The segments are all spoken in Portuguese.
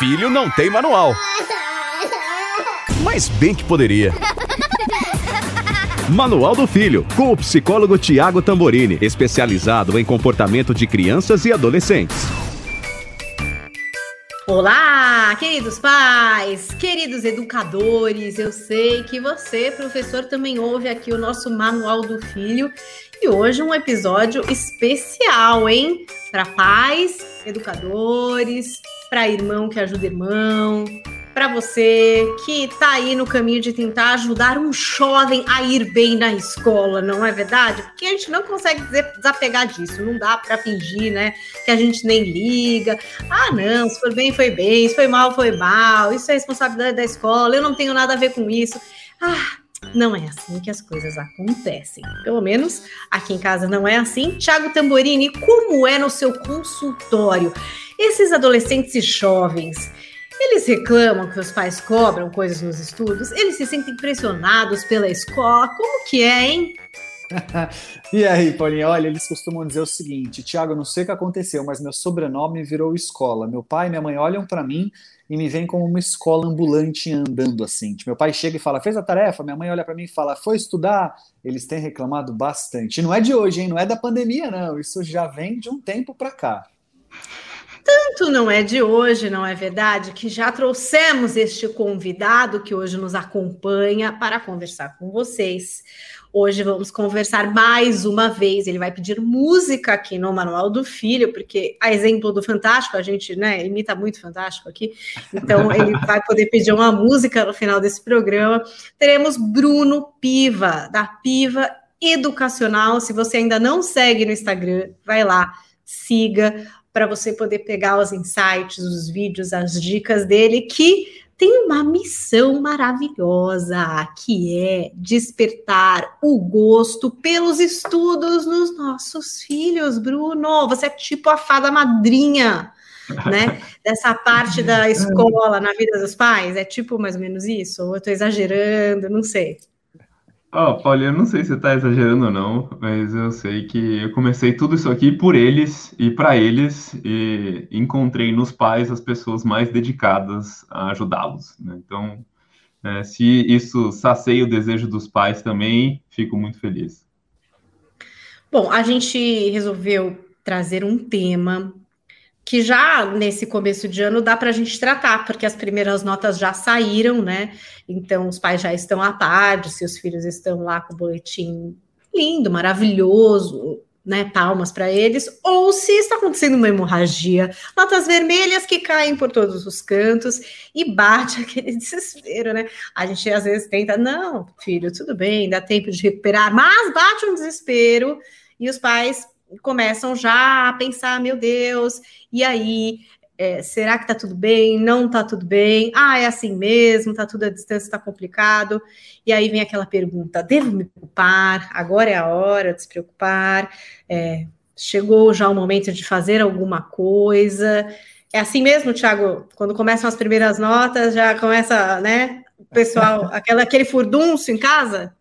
filho não tem manual. Mas bem que poderia. Manual do Filho, com o psicólogo Tiago Tamborini, especializado em comportamento de crianças e adolescentes. Olá, queridos pais, queridos educadores. Eu sei que você, professor, também ouve aqui o nosso Manual do Filho e hoje um episódio especial, hein? Para pais, educadores, para irmão que ajuda irmão, para você que está aí no caminho de tentar ajudar um jovem a ir bem na escola, não é verdade? Porque a gente não consegue desapegar disso, não dá para fingir, né, que a gente nem liga. Ah, não, se for bem, foi bem, se foi mal, foi mal, isso é responsabilidade da escola, eu não tenho nada a ver com isso. Ah, não é assim que as coisas acontecem. Pelo menos aqui em casa não é assim. Tiago Tamborini, como é no seu consultório? Esses adolescentes e jovens, eles reclamam que os pais cobram coisas nos estudos? Eles se sentem pressionados pela escola? Como que é, hein? e aí, Paulinha, olha, eles costumam dizer o seguinte: Tiago, não sei o que aconteceu, mas meu sobrenome virou escola. Meu pai e minha mãe olham para mim e me veem como uma escola ambulante andando assim. Tipo, meu pai chega e fala: fez a tarefa? Minha mãe olha para mim e fala: foi estudar? Eles têm reclamado bastante. E não é de hoje, hein? Não é da pandemia, não. Isso já vem de um tempo para cá. Tanto não é de hoje, não é verdade, que já trouxemos este convidado que hoje nos acompanha para conversar com vocês. Hoje vamos conversar mais uma vez. Ele vai pedir música aqui no Manual do Filho, porque a exemplo do Fantástico, a gente né, imita muito Fantástico aqui, então ele vai poder pedir uma música no final desse programa. Teremos Bruno Piva, da Piva Educacional. Se você ainda não segue no Instagram, vai lá, siga para você poder pegar os insights, os vídeos, as dicas dele, que tem uma missão maravilhosa, que é despertar o gosto pelos estudos nos nossos filhos, Bruno. Você é tipo a fada madrinha, né? Dessa parte da escola na vida dos pais. É tipo mais ou menos isso? Ou eu estou exagerando, não sei. Ó, Paulinho, eu não sei se está exagerando ou não, mas eu sei que eu comecei tudo isso aqui por eles e para eles, e encontrei nos pais as pessoas mais dedicadas a ajudá-los. Né? Então, é, se isso sacia o desejo dos pais também, fico muito feliz. Bom, a gente resolveu trazer um tema que já nesse começo de ano dá para a gente tratar, porque as primeiras notas já saíram, né? Então os pais já estão à tarde, seus filhos estão lá com o boletim lindo, maravilhoso, né? Palmas para eles, ou se está acontecendo uma hemorragia, notas vermelhas que caem por todos os cantos e bate aquele desespero, né? A gente às vezes tenta, não, filho, tudo bem, dá tempo de recuperar, mas bate um desespero e os pais começam já a pensar, meu Deus, e aí? É, será que tá tudo bem? Não tá tudo bem? Ah, é assim mesmo, tá tudo à distância, tá complicado. E aí vem aquela pergunta: devo me preocupar? Agora é a hora de se preocupar? É, chegou já o momento de fazer alguma coisa? É assim mesmo, Thiago? Quando começam as primeiras notas, já começa, né? O pessoal, aquela, aquele furdunço em casa?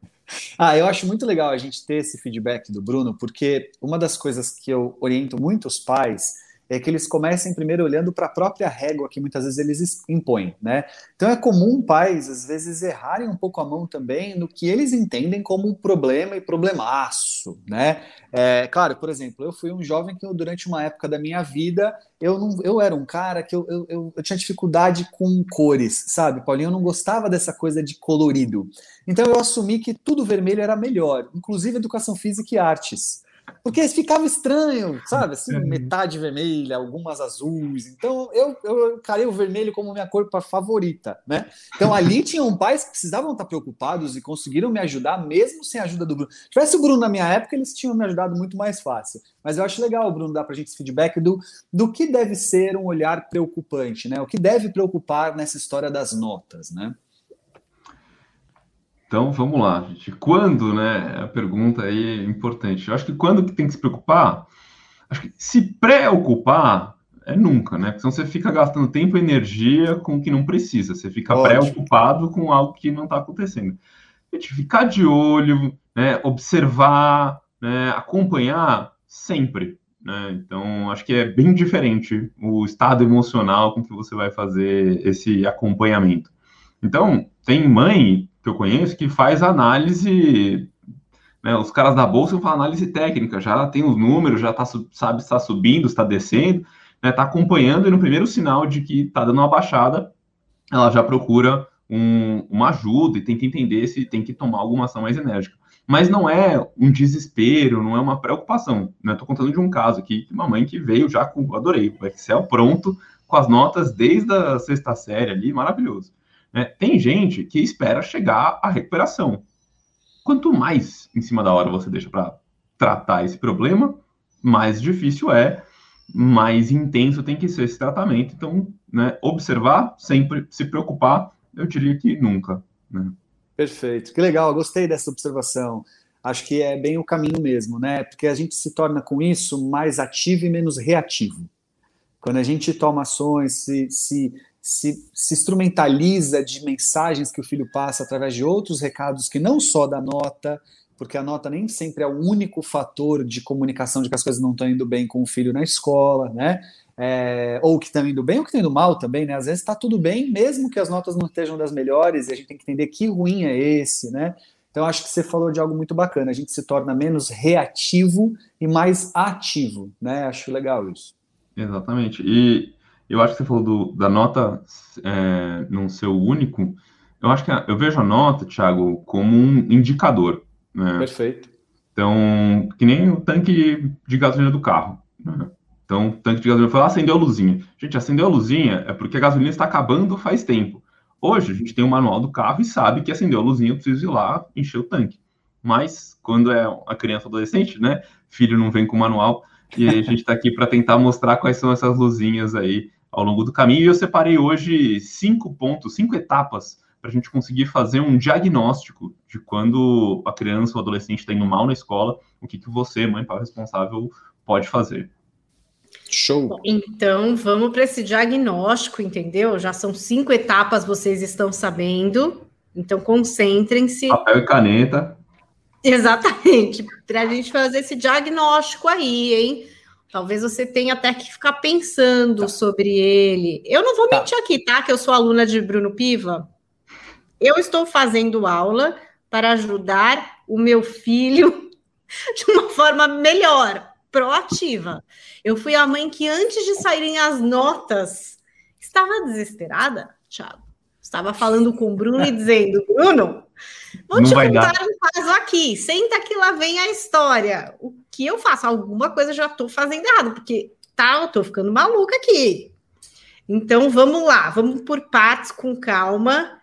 Ah, eu acho muito legal a gente ter esse feedback do Bruno, porque uma das coisas que eu oriento muito os pais é que eles comecem primeiro olhando para a própria régua que muitas vezes eles impõem, né? Então é comum pais às vezes errarem um pouco a mão também no que eles entendem como um problema e problemaço, né? É, claro, por exemplo, eu fui um jovem que durante uma época da minha vida eu não, eu era um cara que eu, eu, eu, eu tinha dificuldade com cores, sabe, Paulinho? Eu não gostava dessa coisa de colorido. Então eu assumi que tudo vermelho era melhor, inclusive educação física e artes. Porque ficava estranho, sabe? Assim, uhum. metade vermelha, algumas azuis. Então eu, eu carei o vermelho como minha cor favorita, né? Então ali tinham pais que precisavam estar preocupados e conseguiram me ajudar, mesmo sem a ajuda do Bruno. Se tivesse o Bruno na minha época, eles tinham me ajudado muito mais fácil. Mas eu acho legal, Bruno, dar para a gente esse feedback do, do que deve ser um olhar preocupante, né? O que deve preocupar nessa história das notas, né? Então vamos lá, gente. Quando, né? A pergunta aí é importante. Eu acho que quando que tem que se preocupar? Acho que se preocupar é nunca, né? Porque senão você fica gastando tempo e energia com o que não precisa. Você fica preocupado com algo que não está acontecendo. Gente, ficar de olho, né? observar, né? acompanhar sempre. Né? Então, acho que é bem diferente o estado emocional com que você vai fazer esse acompanhamento. Então, tem mãe que eu conheço que faz análise, né, os caras da bolsa falam análise técnica, já tem os números, já tá, sabe se está subindo, está descendo, está né, tá acompanhando e no primeiro sinal de que está dando uma baixada, ela já procura um, uma ajuda e tenta entender se tem que tomar alguma ação mais enérgica. Mas não é um desespero, não é uma preocupação. Né? Estou contando de um caso aqui, uma mãe que veio já com, adorei, o Excel pronto, com as notas desde a sexta série ali, maravilhoso. Né? Tem gente que espera chegar à recuperação. Quanto mais em cima da hora você deixa para tratar esse problema, mais difícil é, mais intenso tem que ser esse tratamento. Então, né, observar, sempre se preocupar, eu diria que nunca. Né? Perfeito, que legal, gostei dessa observação. Acho que é bem o caminho mesmo, né? Porque a gente se torna com isso mais ativo e menos reativo. Quando a gente toma ações, se, se se, se instrumentaliza de mensagens que o filho passa através de outros recados que não só da nota, porque a nota nem sempre é o único fator de comunicação de que as coisas não estão indo bem com o filho na escola, né? É, ou que estão indo bem ou que estão indo mal também, né? Às vezes está tudo bem, mesmo que as notas não estejam das melhores, e a gente tem que entender que ruim é esse, né? Então, acho que você falou de algo muito bacana. A gente se torna menos reativo e mais ativo, né? Acho legal isso. Exatamente. E eu acho que você falou do, da nota é, não ser o único. Eu acho que a, eu vejo a nota, Thiago, como um indicador. Né? Perfeito. Então, que nem o tanque de gasolina do carro. Né? Então, o tanque de gasolina foi lá, acendeu a luzinha. Gente, acendeu a luzinha é porque a gasolina está acabando faz tempo. Hoje, a gente tem o manual do carro e sabe que acendeu a luzinha, eu preciso ir lá encher o tanque. Mas, quando é a criança adolescente, né? Filho não vem com manual, e a gente está aqui para tentar mostrar quais são essas luzinhas aí ao longo do caminho. E eu separei hoje cinco pontos, cinco etapas para a gente conseguir fazer um diagnóstico de quando a criança ou adolescente está indo mal na escola, o que, que você, mãe, pai responsável, pode fazer. Show! Então, vamos para esse diagnóstico, entendeu? Já são cinco etapas, vocês estão sabendo. Então, concentrem-se. Papel e caneta. Exatamente, para a gente fazer esse diagnóstico aí, hein? Talvez você tenha até que ficar pensando tá. sobre ele. Eu não vou tá. mentir aqui, tá? Que eu sou aluna de Bruno Piva. Eu estou fazendo aula para ajudar o meu filho de uma forma melhor, proativa. Eu fui a mãe que, antes de saírem as notas, estava desesperada, Thiago. Estava falando com o Bruno e dizendo: Bruno, vou te contar dar. um caso aqui. Senta que lá vem a história. O que eu faço? Alguma coisa já estou fazendo errado, porque tá, eu estou ficando maluca aqui. Então vamos lá, vamos por partes com calma.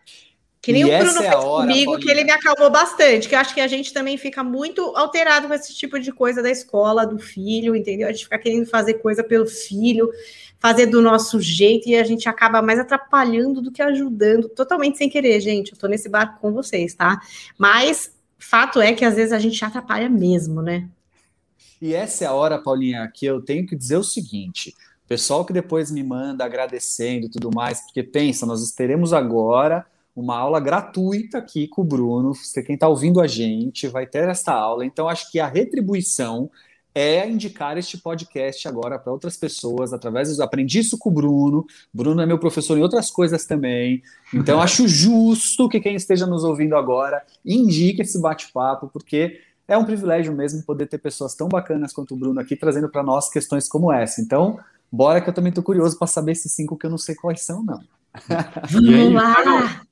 Que nem e o Bruno é fez hora, comigo, Paulinha. que ele me acalmou bastante. Que eu acho que a gente também fica muito alterado com esse tipo de coisa da escola, do filho, entendeu? A gente fica querendo fazer coisa pelo filho, fazer do nosso jeito, e a gente acaba mais atrapalhando do que ajudando, totalmente sem querer, gente. Eu tô nesse barco com vocês, tá? Mas fato é que às vezes a gente atrapalha mesmo, né? E essa é a hora, Paulinha, que eu tenho que dizer o seguinte: pessoal que depois me manda agradecendo e tudo mais, porque pensa, nós teremos agora uma aula gratuita aqui com o Bruno. Você, quem está ouvindo a gente, vai ter essa aula. Então, acho que a retribuição é indicar este podcast agora para outras pessoas, através dos. Aprendi isso com o Bruno. Bruno é meu professor em outras coisas também. Então, acho justo que quem esteja nos ouvindo agora indique esse bate-papo, porque é um privilégio mesmo poder ter pessoas tão bacanas quanto o Bruno aqui trazendo para nós questões como essa. Então, bora que eu também estou curioso para saber esses cinco que eu não sei quais são, não. Vamos lá!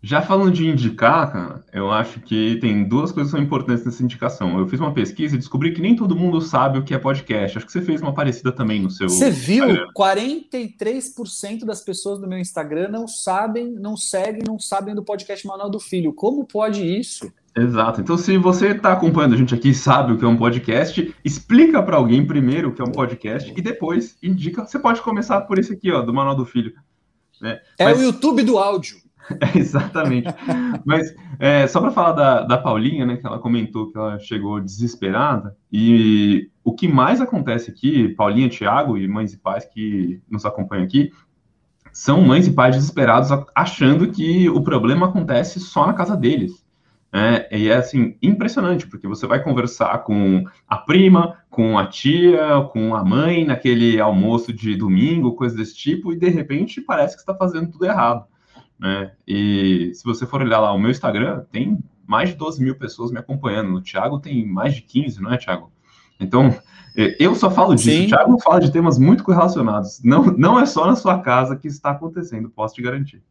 Já falando de indicar, cara, eu acho que tem duas coisas que são importantes nessa indicação. Eu fiz uma pesquisa e descobri que nem todo mundo sabe o que é podcast. Acho que você fez uma parecida também no seu. Você viu? Instagram. 43% das pessoas do meu Instagram não sabem, não seguem, não sabem do podcast Manual do Filho. Como pode isso? Exato. Então, se você está acompanhando a gente aqui e sabe o que é um podcast, explica para alguém primeiro o que é um podcast e depois indica. Você pode começar por esse aqui, ó, do Manual do Filho. Né? É Mas... o YouTube do áudio. Exatamente. Mas é, só para falar da, da Paulinha, né, que ela comentou que ela chegou desesperada, e o que mais acontece aqui, Paulinha, Thiago e mães e pais que nos acompanham aqui, são mães e pais desesperados achando que o problema acontece só na casa deles É, e é assim, impressionante, porque você vai conversar com a prima, com a tia, com a mãe naquele almoço de domingo, coisa desse tipo, e de repente parece que está fazendo tudo errado. Né? E se você for olhar lá o meu Instagram, tem mais de 12 mil pessoas me acompanhando. O Thiago tem mais de 15, não é, Thiago? Então, eu só falo disso. Sim. O Thiago fala de temas muito correlacionados. Não, não é só na sua casa que está acontecendo, posso te garantir.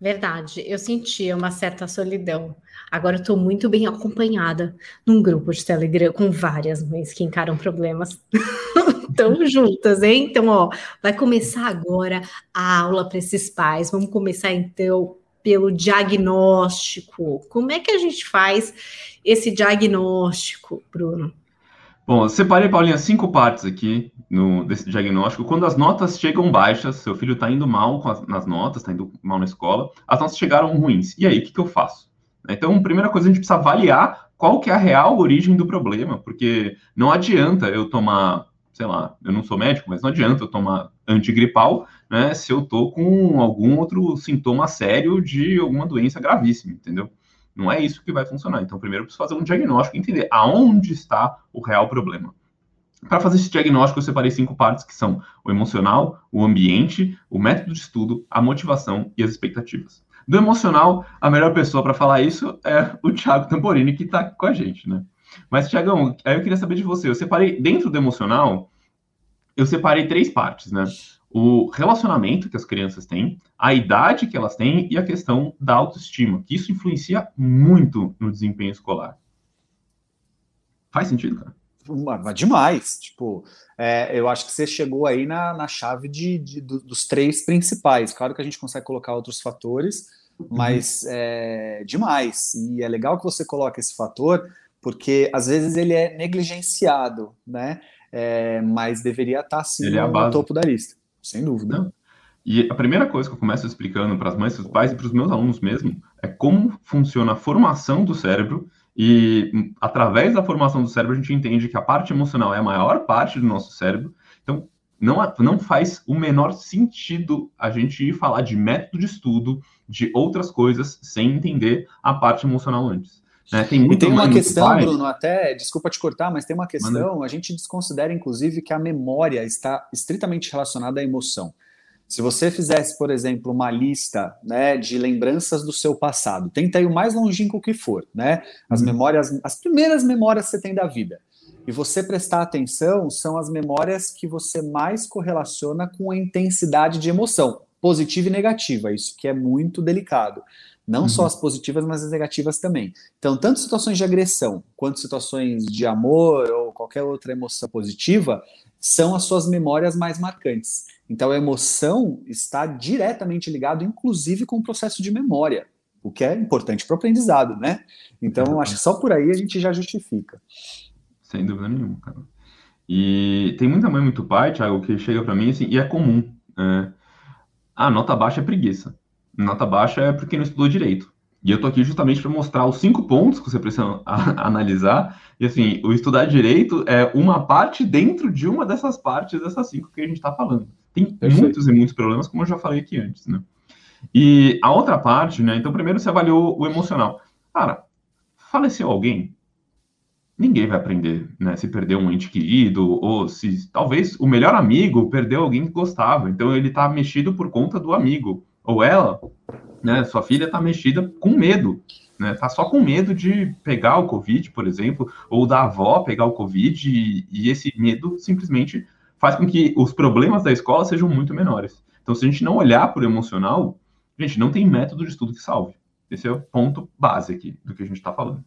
Verdade, eu sentia uma certa solidão. Agora estou muito bem acompanhada num grupo de Telegram com várias mães que encaram problemas. Estão juntas, hein? Então, ó, vai começar agora a aula para esses pais. Vamos começar então pelo diagnóstico. Como é que a gente faz esse diagnóstico, Bruno? Bom, separei, Paulinha, cinco partes aqui no, desse diagnóstico. Quando as notas chegam baixas, seu filho está indo mal as, nas notas, está indo mal na escola, as notas chegaram ruins. E aí, o que, que eu faço? Então, primeira coisa, a gente precisa avaliar qual que é a real origem do problema, porque não adianta eu tomar, sei lá, eu não sou médico, mas não adianta eu tomar antigripal, né, se eu tô com algum outro sintoma sério de alguma doença gravíssima, entendeu? Não é isso que vai funcionar. Então, primeiro eu preciso fazer um diagnóstico, entender aonde está o real problema. Para fazer esse diagnóstico, eu separei cinco partes que são o emocional, o ambiente, o método de estudo, a motivação e as expectativas. Do emocional, a melhor pessoa para falar isso é o Thiago Tamporini, que está com a gente, né? Mas, Thiagão, aí eu queria saber de você. Eu separei, dentro do emocional, eu separei três partes, né? o relacionamento que as crianças têm, a idade que elas têm e a questão da autoestima, que isso influencia muito no desempenho escolar. Faz sentido, cara? Demais. Tipo, é, eu acho que você chegou aí na, na chave de, de, dos três principais. Claro que a gente consegue colocar outros fatores, mas uhum. é demais. E é legal que você coloque esse fator, porque às vezes ele é negligenciado, né? É, mas deveria estar sim é no topo da lista. Sem dúvida. Não. E a primeira coisa que eu começo explicando para as mães, para os pais e para os meus alunos mesmo é como funciona a formação do cérebro e através da formação do cérebro a gente entende que a parte emocional é a maior parte do nosso cérebro. Então não, não faz o menor sentido a gente ir falar de método de estudo, de outras coisas, sem entender a parte emocional antes. Né? Tem e tem uma questão, Bruno, até, desculpa te cortar, mas tem uma questão, a gente desconsidera, inclusive, que a memória está estritamente relacionada à emoção. Se você fizesse, por exemplo, uma lista né, de lembranças do seu passado, tenta ir o mais longínquo que for, né? As uhum. memórias, as primeiras memórias que você tem da vida. E você prestar atenção, são as memórias que você mais correlaciona com a intensidade de emoção, positiva e negativa, isso que é muito delicado. Não uhum. só as positivas, mas as negativas também. Então, tanto situações de agressão quanto situações de amor ou qualquer outra emoção positiva são as suas memórias mais marcantes. Então, a emoção está diretamente ligado, inclusive, com o processo de memória, o que é importante para o aprendizado, né? Então, acho que só por aí a gente já justifica. Sem dúvida nenhuma, cara. E tem muita mãe, muito pai, Thiago, que chega para mim assim, e é comum. É, a nota baixa é preguiça nota baixa é porque não estudou direito. E eu tô aqui justamente para mostrar os cinco pontos que você precisa analisar. E assim, o estudar direito é uma parte dentro de uma dessas partes dessas cinco que a gente está falando. Tem muitos e muitos problemas, como eu já falei aqui antes, né? E a outra parte, né? Então, primeiro você avaliou o emocional. Cara, faleceu alguém? Ninguém vai aprender, né? Se perdeu um ente querido, ou se talvez o melhor amigo perdeu alguém que gostava. Então ele tá mexido por conta do amigo ou ela, né, sua filha está mexida com medo, né, tá só com medo de pegar o Covid, por exemplo, ou da avó pegar o Covid, e, e esse medo simplesmente faz com que os problemas da escola sejam muito menores. Então, se a gente não olhar o emocional, gente, não tem método de estudo que salve. Esse é o ponto base aqui do que a gente está falando.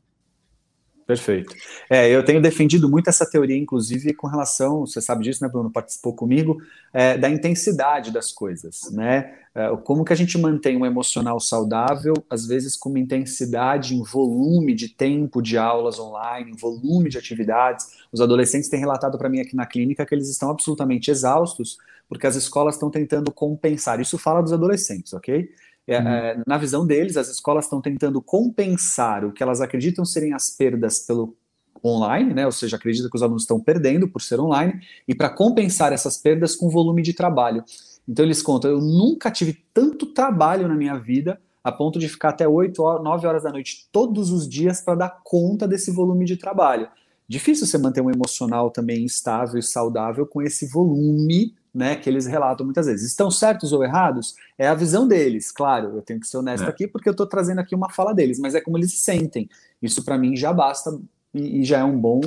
Perfeito. É, eu tenho defendido muito essa teoria, inclusive, com relação, você sabe disso, né, Bruno, participou comigo, é, da intensidade das coisas, né? É, como que a gente mantém um emocional saudável, às vezes com uma intensidade em volume de tempo de aulas online, em volume de atividades. Os adolescentes têm relatado para mim aqui na clínica que eles estão absolutamente exaustos, porque as escolas estão tentando compensar. Isso fala dos adolescentes, ok? É, uhum. é, na visão deles, as escolas estão tentando compensar o que elas acreditam serem as perdas pelo online, né? Ou seja, acredita que os alunos estão perdendo por ser online, e para compensar essas perdas com volume de trabalho. Então eles contam: eu nunca tive tanto trabalho na minha vida a ponto de ficar até 8, 9 horas da noite todos os dias para dar conta desse volume de trabalho. Difícil você manter um emocional também estável e saudável com esse volume né, que eles relatam muitas vezes. Estão certos ou errados? É a visão deles, claro. Eu tenho que ser honesto é. aqui porque eu estou trazendo aqui uma fala deles, mas é como eles se sentem. Isso para mim já basta e, e já é um bom,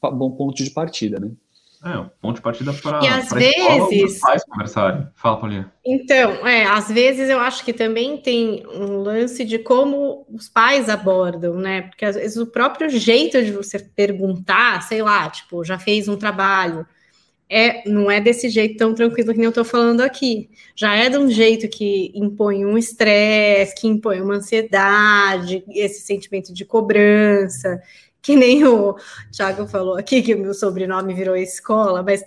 bom ponto de partida, né? É, um ponto de partida para e às vezes pais conversarem. Fala, Paulinha. Então, é, às vezes eu acho que também tem um lance de como os pais abordam, né? Porque às vezes o próprio jeito de você perguntar, sei lá, tipo, já fez um trabalho, é, não é desse jeito tão tranquilo que nem eu estou falando aqui. Já é de um jeito que impõe um estresse, que impõe uma ansiedade, esse sentimento de cobrança que nem o Thiago falou aqui, que o meu sobrenome virou escola, mas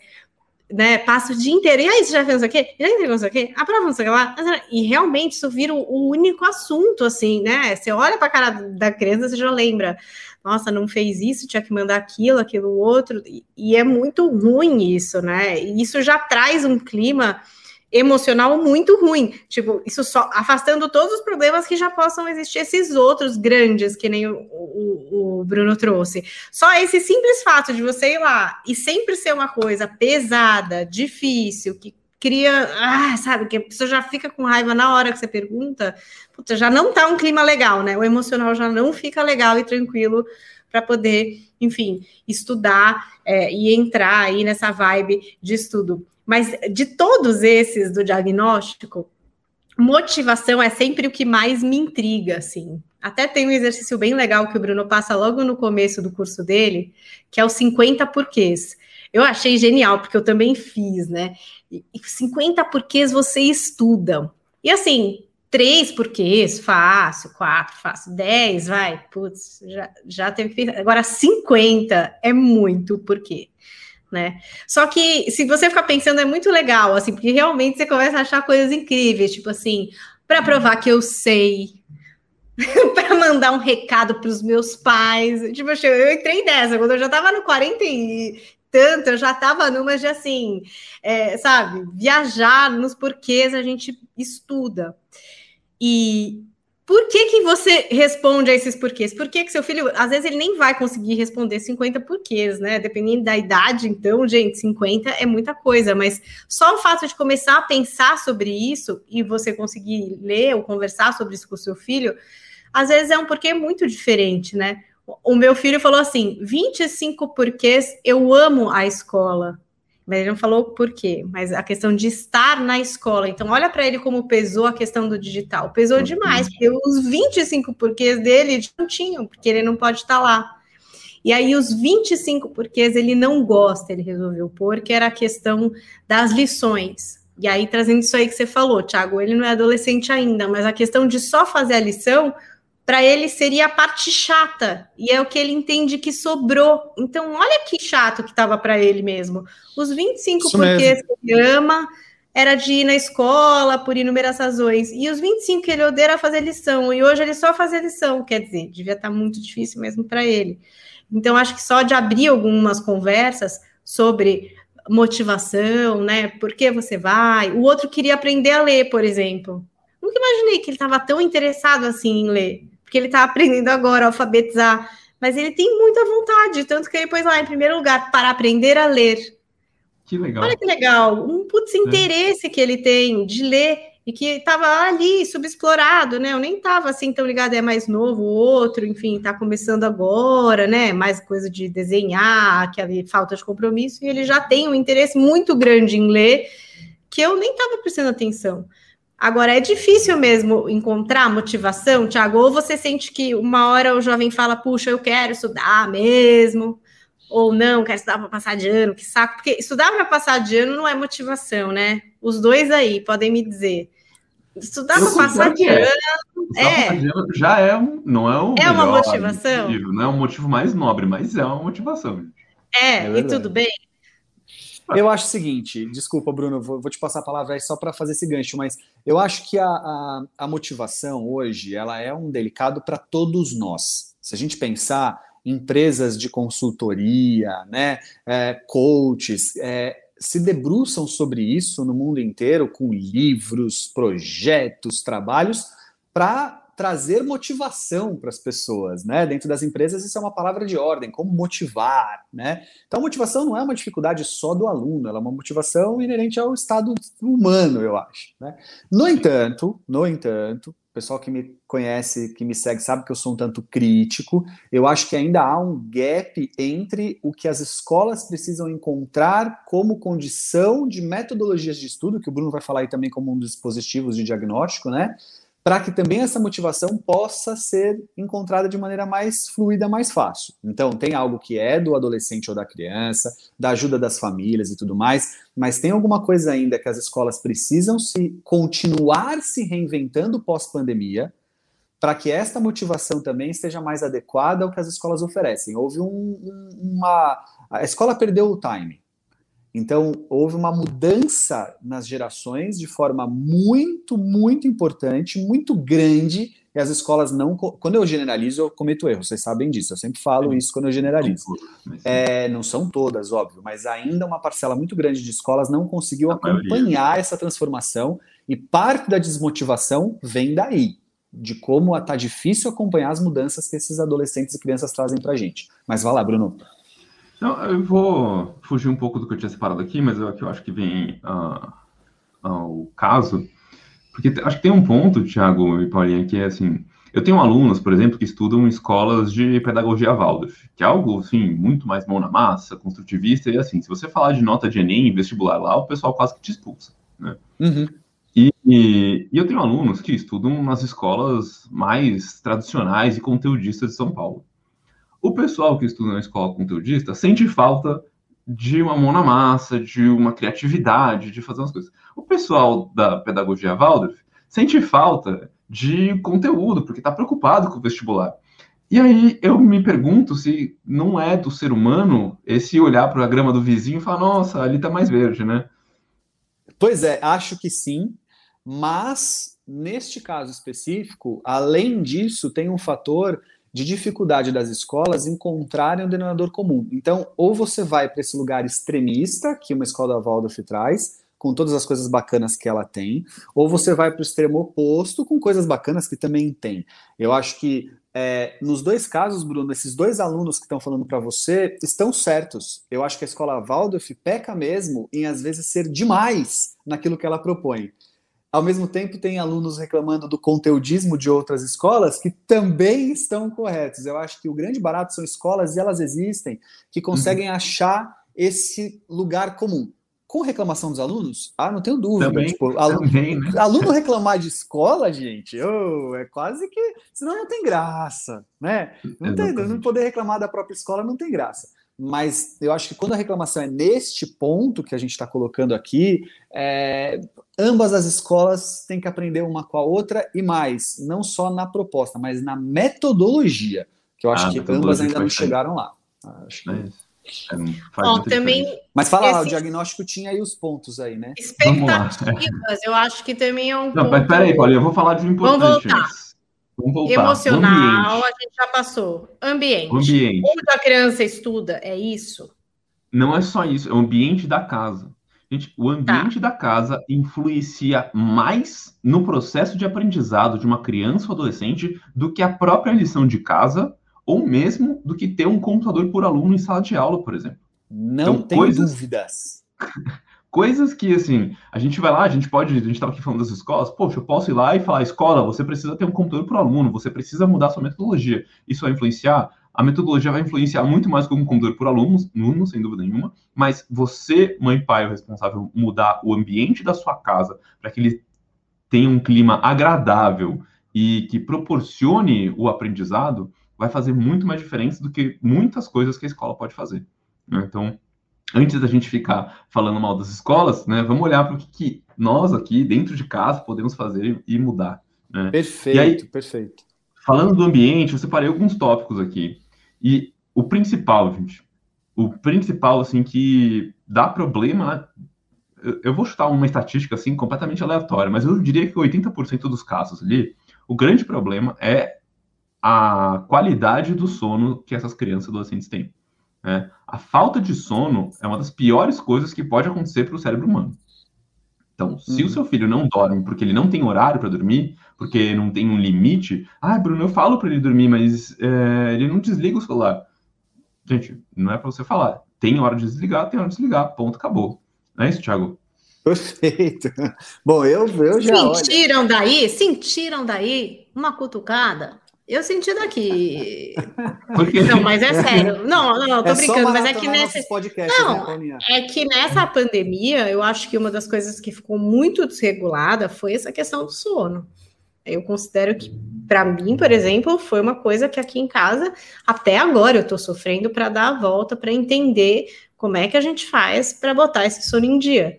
né, passa o dia inteiro, e aí, você já fez isso aqui? Já entregou isso aqui? A prova não sei lá. E realmente isso vira o único assunto, assim, né? Você olha para a cara da criança, você já lembra. Nossa, não fez isso, tinha que mandar aquilo, aquilo outro. E é muito ruim isso, né? E isso já traz um clima emocional muito ruim. Tipo, isso só afastando todos os problemas que já possam existir, esses outros grandes, que nem o, o, o, Bruno trouxe. Só esse simples fato de você ir lá e sempre ser uma coisa pesada, difícil, que cria, ah, sabe, que a pessoa já fica com raiva na hora que você pergunta, puta, já não tá um clima legal, né? O emocional já não fica legal e tranquilo para poder, enfim, estudar é, e entrar aí nessa vibe de estudo. Mas de todos esses do diagnóstico, motivação é sempre o que mais me intriga, assim. Até tem um exercício bem legal que o Bruno passa logo no começo do curso dele, que é o 50 porquês. Eu achei genial, porque eu também fiz, né? E 50 porquês você estuda. E assim, três porquês, fácil, quatro, fácil, dez, vai, putz, já, já teve. Agora, 50 é muito porquê né? Só que se você ficar pensando é muito legal, assim, porque realmente você começa a achar coisas incríveis, tipo assim, para provar que eu sei, para mandar um recado para os meus pais. Tipo, eu entrei nessa, quando eu já estava no 40 e tanto, eu já estava numa de assim, é, sabe, viajar nos porquês a gente estuda. E por que, que você responde a esses porquês? Por que, que seu filho, às vezes, ele nem vai conseguir responder 50 porquês, né? Dependendo da idade, então, gente, 50 é muita coisa, mas só o fato de começar a pensar sobre isso e você conseguir ler ou conversar sobre isso com o seu filho, às vezes é um porquê muito diferente, né? O meu filho falou assim: 25 porquês eu amo a escola mas ele não falou por quê, mas a questão de estar na escola. Então, olha para ele como pesou a questão do digital. Pesou demais, porque os 25 porquês dele não tinham, porque ele não pode estar lá. E aí, os 25 porquês ele não gosta, ele resolveu pôr, que era a questão das lições. E aí, trazendo isso aí que você falou, Thiago, ele não é adolescente ainda, mas a questão de só fazer a lição para ele seria a parte chata, e é o que ele entende que sobrou. Então, olha que chato que estava para ele mesmo. Os 25 Isso porquês mesmo. que ele ama era de ir na escola por inúmeras razões, e os 25 que ele odeia era fazer lição, e hoje ele só faz lição, quer dizer, devia estar tá muito difícil mesmo para ele. Então, acho que só de abrir algumas conversas sobre motivação, né? Por que você vai? O outro queria aprender a ler, por exemplo. Nunca imaginei que ele estava tão interessado assim em ler porque ele está aprendendo agora a alfabetizar, mas ele tem muita vontade, tanto que ele pôs lá em primeiro lugar para aprender a ler. Que legal. Olha que legal, um putz é. interesse é. que ele tem de ler e que estava ali subexplorado, né? Eu nem estava assim tão ligado, é mais novo, o outro, enfim, está começando agora, né? Mais coisa de desenhar, aquela falta de compromisso, e ele já tem um interesse muito grande em ler que eu nem estava prestando atenção. Agora, é difícil mesmo encontrar motivação, Tiago? Ou você sente que uma hora o jovem fala, puxa, eu quero estudar mesmo, ou não, quero estudar para passar de ano, que saco, porque estudar para passar de ano não é motivação, né? Os dois aí podem me dizer. Estudar para passar de é. ano é. já é um, não é um É uma motivação. Motivo, não é um motivo mais nobre, mas é uma motivação. É, é e tudo bem. Eu acho o seguinte, desculpa, Bruno, vou, vou te passar a palavra aí só para fazer esse gancho, mas eu acho que a, a, a motivação hoje ela é um delicado para todos nós. Se a gente pensar empresas de consultoria, né, é, coaches, é, se debruçam sobre isso no mundo inteiro com livros, projetos, trabalhos para trazer motivação para as pessoas, né? Dentro das empresas, isso é uma palavra de ordem, como motivar, né? Então, motivação não é uma dificuldade só do aluno, ela é uma motivação inerente ao estado humano, eu acho. Né? No entanto, no entanto, o pessoal que me conhece, que me segue, sabe que eu sou um tanto crítico. Eu acho que ainda há um gap entre o que as escolas precisam encontrar como condição de metodologias de estudo, que o Bruno vai falar aí também como um dos dispositivos de diagnóstico, né? Para que também essa motivação possa ser encontrada de maneira mais fluida, mais fácil. Então, tem algo que é do adolescente ou da criança, da ajuda das famílias e tudo mais, mas tem alguma coisa ainda que as escolas precisam se continuar se reinventando pós-pandemia, para que esta motivação também esteja mais adequada ao que as escolas oferecem. Houve um, um, uma. A escola perdeu o time. Então, houve uma mudança nas gerações de forma muito, muito importante, muito grande, e as escolas não. Quando eu generalizo, eu cometo erro, vocês sabem disso, eu sempre falo isso quando eu generalizo. É, não são todas, óbvio, mas ainda uma parcela muito grande de escolas não conseguiu acompanhar essa transformação, e parte da desmotivação vem daí de como está difícil acompanhar as mudanças que esses adolescentes e crianças trazem para a gente. Mas vai lá, Bruno. Não, eu vou fugir um pouco do que eu tinha separado aqui, mas é que eu acho que vem uh, ao caso, porque acho que tem um ponto, Thiago e Paulinha, que é assim, eu tenho alunos, por exemplo, que estudam em escolas de pedagogia Waldorf, que é algo, assim, muito mais mão na massa, construtivista, e assim, se você falar de nota de Enem, vestibular lá, o pessoal quase que te expulsa, né? Uhum. E, e eu tenho alunos que estudam nas escolas mais tradicionais e conteudistas de São Paulo. O pessoal que estuda na escola conteudista sente falta de uma mão na massa, de uma criatividade, de fazer umas coisas. O pessoal da pedagogia Waldorf sente falta de conteúdo, porque está preocupado com o vestibular. E aí eu me pergunto se não é do ser humano esse olhar para a grama do vizinho e falar, nossa, ali está mais verde, né? Pois é, acho que sim, mas neste caso específico, além disso, tem um fator de dificuldade das escolas encontrarem um denominador comum. Então, ou você vai para esse lugar extremista, que uma escola da Waldorf traz, com todas as coisas bacanas que ela tem, ou você vai para o extremo oposto, com coisas bacanas que também tem. Eu acho que é, nos dois casos, Bruno, esses dois alunos que estão falando para você estão certos. Eu acho que a escola Waldorf peca mesmo em, às vezes, ser demais naquilo que ela propõe. Ao mesmo tempo, tem alunos reclamando do conteudismo de outras escolas que também estão corretos. Eu acho que o grande barato são escolas, e elas existem, que conseguem uhum. achar esse lugar comum. Com reclamação dos alunos? Ah, não tenho dúvida. Também, tipo, aluno, também, né? aluno reclamar de escola, gente, oh, é quase que. Senão não tem graça, né? Não, tem, não poder reclamar da própria escola não tem graça mas eu acho que quando a reclamação é neste ponto que a gente está colocando aqui, é, ambas as escolas têm que aprender uma com a outra e mais, não só na proposta, mas na metodologia, que eu acho ah, que ambas ainda não chegaram lá. Acho que... É, é Bom, também. Mas fala lá, o diagnóstico tinha aí os pontos aí, né? Expectativas, eu acho que também é um. Não, ponto... mas peraí, Paulinha, eu vou falar de um importante. Vamos voltar. Emocional, a gente já passou. Ambiente. O ambiente. Onde a criança estuda, é isso? Não é só isso, é o ambiente da casa. Gente, o ambiente tá. da casa influencia mais no processo de aprendizado de uma criança ou adolescente do que a própria lição de casa, ou mesmo do que ter um computador por aluno em sala de aula, por exemplo. Não então, tem coisas... dúvidas. Coisas que, assim, a gente vai lá, a gente pode, a gente estava aqui falando das escolas, poxa, eu posso ir lá e falar, escola, você precisa ter um computador para o aluno, você precisa mudar sua metodologia. Isso vai influenciar? A metodologia vai influenciar muito mais um computador por aluno, aluno, sem dúvida nenhuma, mas você, mãe e pai, é o responsável mudar o ambiente da sua casa para que ele tenha um clima agradável e que proporcione o aprendizado, vai fazer muito mais diferença do que muitas coisas que a escola pode fazer. Né? Então, antes da gente ficar falando mal das escolas, né, vamos olhar para o que, que, nós aqui, dentro de casa, podemos fazer e mudar. Né? Perfeito, aí, perfeito. Falando do ambiente, eu separei alguns tópicos aqui. E o principal, gente, o principal, assim, que dá problema, eu, eu vou chutar uma estatística, assim, completamente aleatória, mas eu diria que 80% dos casos ali, o grande problema é a qualidade do sono que essas crianças e adolescentes têm. Né? A falta de sono é uma das piores coisas que pode acontecer para o cérebro humano. Então, se uhum. o seu filho não dorme porque ele não tem horário para dormir, porque não tem um limite, ah, Bruno, eu falo para ele dormir, mas é, ele não desliga o celular. Gente, não é para você falar. Tem hora de desligar, tem hora de desligar. Ponto, acabou. Não é isso, Thiago? Perfeito. Bom, eu, eu já. Sentiram olha... daí? Sentiram daí uma cutucada? Eu senti daqui. Porque... Não, mas é sério. Não, não, tô é brincando, mas é que nesse. Não, né, é que nessa pandemia, eu acho que uma das coisas que ficou muito desregulada foi essa questão do sono. Eu considero que, para mim, por exemplo, foi uma coisa que aqui em casa, até agora, eu tô sofrendo para dar a volta, para entender como é que a gente faz para botar esse sono em dia.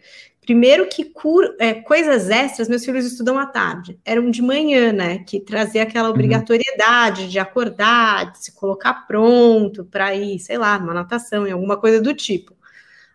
Primeiro que cur, é, coisas extras, meus filhos estudam à tarde, eram de manhã, né? Que trazia aquela uhum. obrigatoriedade uhum. de acordar, de se colocar pronto para ir, sei lá, uma natação, em alguma coisa do tipo.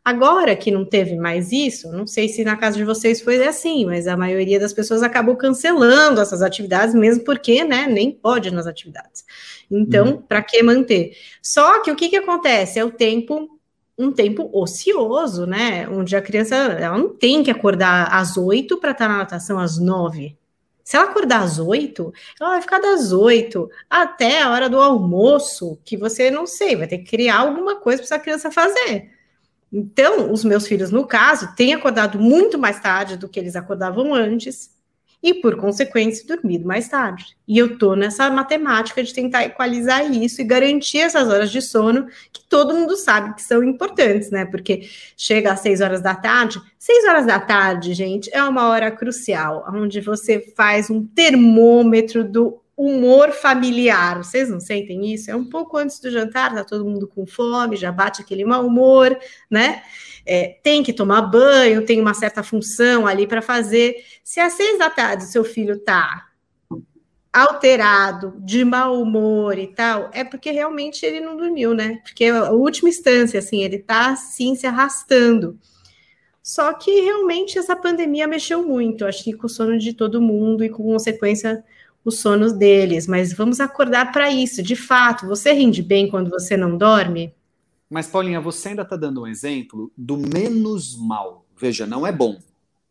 Agora que não teve mais isso, não sei se na casa de vocês foi assim, mas a maioria das pessoas acabou cancelando essas atividades, mesmo porque, né, nem pode nas atividades. Então, uhum. para que manter? Só que o que, que acontece? É o tempo um tempo ocioso, né? Onde a criança ela não tem que acordar às oito para estar na natação às nove. Se ela acordar às oito, ela vai ficar das oito até a hora do almoço, que você não sei, vai ter que criar alguma coisa para essa criança fazer. Então, os meus filhos, no caso, têm acordado muito mais tarde do que eles acordavam antes e, por consequência, dormido mais tarde. E eu tô nessa matemática de tentar equalizar isso e garantir essas horas de sono que todo mundo sabe que são importantes, né? Porque chega às seis horas da tarde, seis horas da tarde, gente, é uma hora crucial, onde você faz um termômetro do humor familiar. Vocês não sentem isso? É um pouco antes do jantar, tá todo mundo com fome, já bate aquele mau humor, né? É, tem que tomar banho, tem uma certa função ali para fazer. Se às seis da tarde seu filho está alterado, de mau humor e tal, é porque realmente ele não dormiu, né? Porque a última instância, assim, ele está assim se arrastando. Só que realmente essa pandemia mexeu muito, acho que com o sono de todo mundo e com consequência os sonos deles. Mas vamos acordar para isso. De fato, você rende bem quando você não dorme? Mas, Paulinha, você ainda está dando um exemplo do menos mal. Veja, não é bom,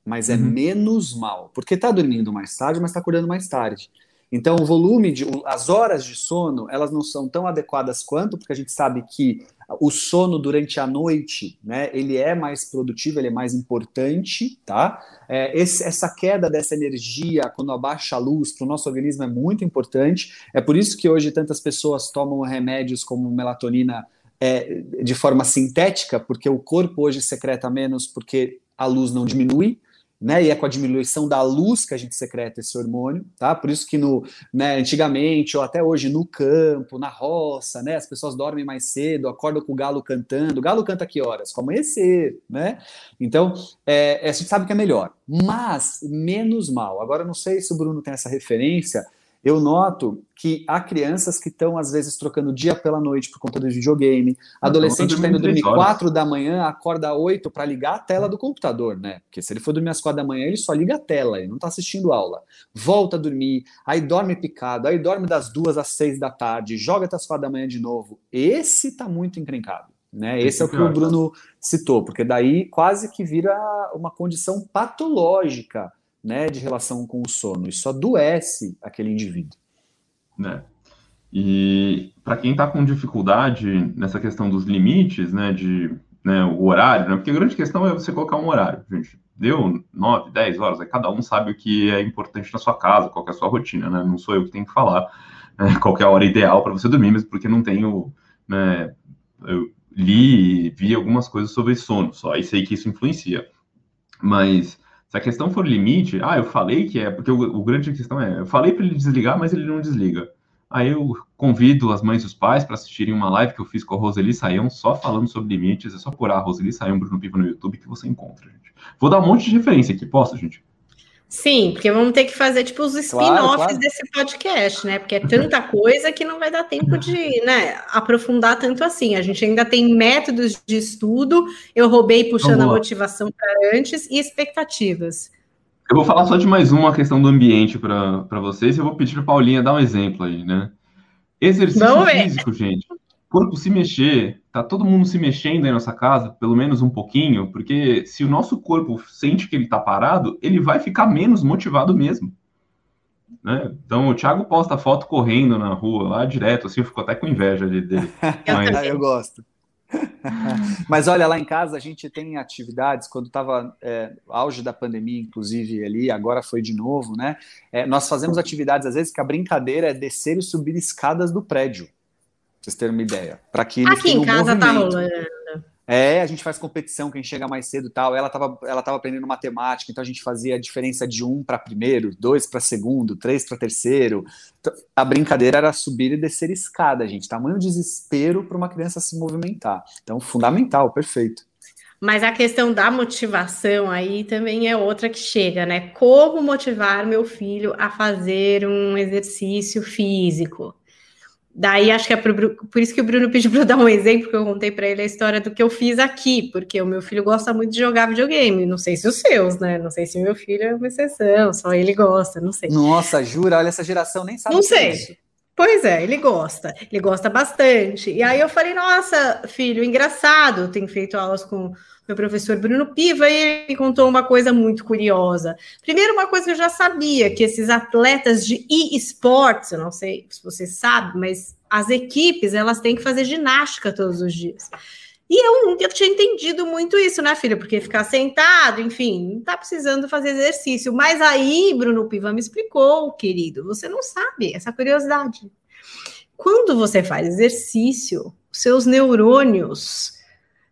mas é uhum. menos mal. Porque está dormindo mais tarde, mas está acordando mais tarde. Então, o volume de. As horas de sono, elas não são tão adequadas quanto, porque a gente sabe que o sono durante a noite, né, ele é mais produtivo, ele é mais importante, tá? É, esse, essa queda dessa energia, quando abaixa a luz, para o nosso organismo é muito importante. É por isso que hoje tantas pessoas tomam remédios como melatonina é, de forma sintética, porque o corpo hoje secreta menos porque a luz não diminui, né? E é com a diminuição da luz que a gente secreta esse hormônio, tá? Por isso que no, né, antigamente ou até hoje no campo, na roça, né? As pessoas dormem mais cedo, acordam com o galo cantando. O galo canta que horas? Com amanhecer, né? Então, é, a gente sabe que é melhor, mas menos mal. Agora, não sei se o Bruno tem essa referência, eu noto que há crianças que estão, às vezes, trocando dia pela noite por conta do videogame. Adolescente que está indo dormir 4 da manhã, acorda 8 para ligar a tela do computador, né? Porque se ele for dormir às 4 da manhã, ele só liga a tela, ele não está assistindo aula. Volta a dormir, aí dorme picado, aí dorme das 2 às 6 da tarde, joga até as 4 da manhã de novo. Esse está muito encrencado. Né? Esse é o que o Bruno citou, porque daí quase que vira uma condição patológica né, de relação com o sono. Isso adoece aquele indivíduo. Né? E para quem está com dificuldade nessa questão dos limites, né, de né, o horário, né, porque a grande questão é você colocar um horário, gente. Deu 9, 10 horas, aí cada um sabe o que é importante na sua casa, qual é a sua rotina, né? Não sou eu que tenho que falar né, qual é a hora ideal para você dormir, mas porque não tenho, né, eu li, vi algumas coisas sobre sono só, e sei que isso influencia. Mas se a questão for limite, ah, eu falei que é, porque o, o grande questão é, eu falei para ele desligar, mas ele não desliga. Aí eu convido as mães e os pais para assistirem uma live que eu fiz com a Roseli Saião, só falando sobre limites. É só por a Roseli Saião Bruno Piva no YouTube que você encontra, gente. Vou dar um monte de referência aqui, posso, gente? Sim, porque vamos ter que fazer tipo os spin-offs claro, claro. desse podcast, né? Porque é tanta coisa que não vai dar tempo de né, aprofundar tanto assim. A gente ainda tem métodos de estudo, eu roubei puxando a motivação para antes e expectativas. Eu vou falar só de mais uma questão do ambiente para vocês e eu vou pedir para Paulinha dar um exemplo aí, né? Exercício físico, gente. Corpo se mexer, tá todo mundo se mexendo aí na nossa casa, pelo menos um pouquinho, porque se o nosso corpo sente que ele tá parado, ele vai ficar menos motivado mesmo. Né? Então o Thiago posta foto correndo na rua lá direto, assim, eu fico até com inveja dele. Mas... eu gosto. Mas olha, lá em casa a gente tem atividades, quando estava é, auge da pandemia, inclusive ali, agora foi de novo, né? É, nós fazemos atividades, às vezes, que a brincadeira é descer e subir escadas do prédio. Pra vocês terem uma ideia. Para que Aqui em casa tá rolando. É, a gente faz competição, quem chega mais cedo e tal. Ela estava ela tava aprendendo matemática, então a gente fazia a diferença de um para primeiro, dois para segundo, três para terceiro. Então, a brincadeira era subir e descer escada, gente. Tamanho desespero para uma criança se movimentar. Então, fundamental, perfeito. Mas a questão da motivação aí também é outra que chega, né? Como motivar meu filho a fazer um exercício físico? Daí acho que é por, por isso que o Bruno pediu para eu dar um exemplo, que eu contei para ele a história do que eu fiz aqui, porque o meu filho gosta muito de jogar videogame. Não sei se os seus, né? Não sei se o meu filho é uma exceção, só ele gosta, não sei. Nossa, jura? Olha, essa geração nem sabe. Não sei. Isso. Pois é, ele gosta, ele gosta bastante. E aí eu falei, nossa, filho, engraçado, tem feito aulas com meu professor Bruno Piva, e ele me contou uma coisa muito curiosa. Primeiro, uma coisa que eu já sabia, que esses atletas de e-sports, eu não sei se você sabe, mas as equipes, elas têm que fazer ginástica todos os dias. E eu nunca tinha entendido muito isso, né, filha? Porque ficar sentado, enfim, não tá precisando fazer exercício. Mas aí, Bruno Piva me explicou, querido, você não sabe essa curiosidade. Quando você faz exercício, seus neurônios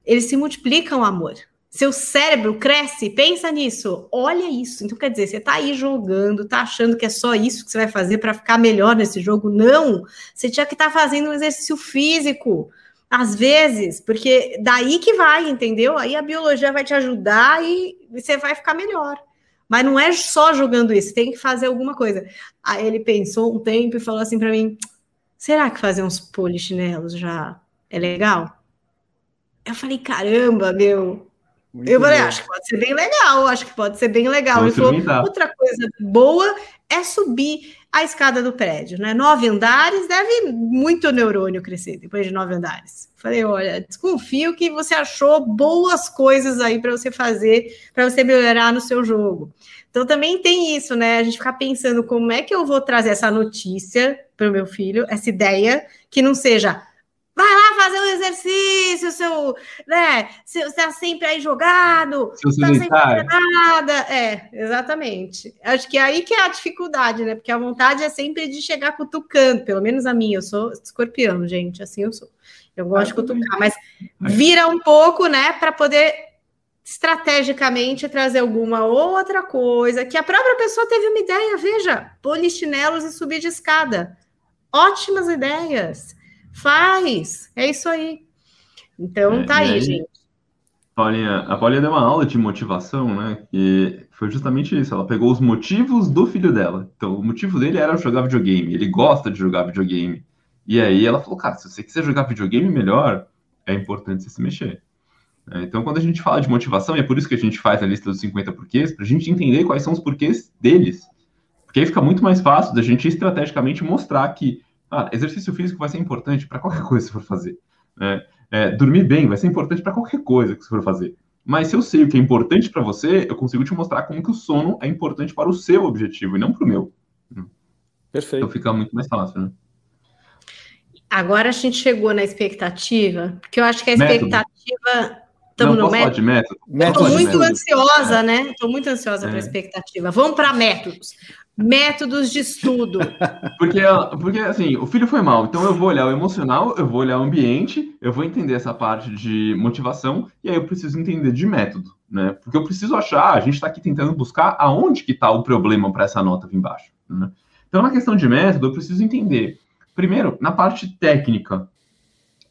eles se multiplicam, amor. Seu cérebro cresce, pensa nisso. Olha isso. Então, quer dizer, você tá aí jogando, tá achando que é só isso que você vai fazer para ficar melhor nesse jogo? Não. Você tinha que estar tá fazendo um exercício físico. Às vezes, porque daí que vai, entendeu? Aí a biologia vai te ajudar e você vai ficar melhor. Mas não é só jogando isso, tem que fazer alguma coisa. Aí ele pensou um tempo e falou assim para mim: será que fazer uns polichinelos já é legal? Eu falei, caramba, meu. Muito eu falei, acho que pode ser bem legal, acho que pode ser bem legal. Ele falou, outra coisa boa é subir a escada do prédio, né? Nove andares, deve muito neurônio crescer depois de nove andares. Falei, olha, desconfio que você achou boas coisas aí para você fazer, para você melhorar no seu jogo. Então também tem isso, né? A gente ficar pensando como é que eu vou trazer essa notícia para o meu filho, essa ideia, que não seja Vai lá fazer um exercício, seu, né? Você está sempre aí jogado, está sempre nada. É, exatamente. Acho que é aí que é a dificuldade, né? Porque a vontade é sempre de chegar cutucando, pelo menos a minha, eu sou escorpião, gente, assim eu sou. Eu gosto de cutucar, mas vira um pouco, né, para poder estrategicamente trazer alguma outra coisa que a própria pessoa teve uma ideia, veja, polichinelos e subir de escada. Ótimas ideias. Faz, é isso aí. Então é, tá aí, aí, gente. Paulinha, a Paulinha deu uma aula de motivação, né? E foi justamente isso. Ela pegou os motivos do filho dela. Então, o motivo dele era jogar videogame. Ele gosta de jogar videogame. E aí ela falou, cara, se você quiser jogar videogame melhor, é importante você se mexer. É, então, quando a gente fala de motivação, e é por isso que a gente faz a lista dos 50 porquês, para a gente entender quais são os porquês deles. Porque aí fica muito mais fácil da gente estrategicamente mostrar que ah, exercício físico vai ser importante para qualquer coisa que você for fazer. É, é, dormir bem vai ser importante para qualquer coisa que você for fazer. Mas se eu sei o que é importante para você, eu consigo te mostrar como que o sono é importante para o seu objetivo e não para o meu. Perfeito. Então fica muito mais fácil, né? Agora a gente chegou na expectativa, porque eu acho que a expectativa. Estamos no método. De método. Estou muito ansiosa, né? Estou muito ansiosa é. para a expectativa. Vamos para métodos métodos de estudo. Porque, porque, assim, o filho foi mal, então eu vou olhar o emocional, eu vou olhar o ambiente, eu vou entender essa parte de motivação, e aí eu preciso entender de método, né? Porque eu preciso achar, a gente está aqui tentando buscar aonde que está o problema para essa nota vir embaixo. Né? Então, na questão de método, eu preciso entender, primeiro, na parte técnica,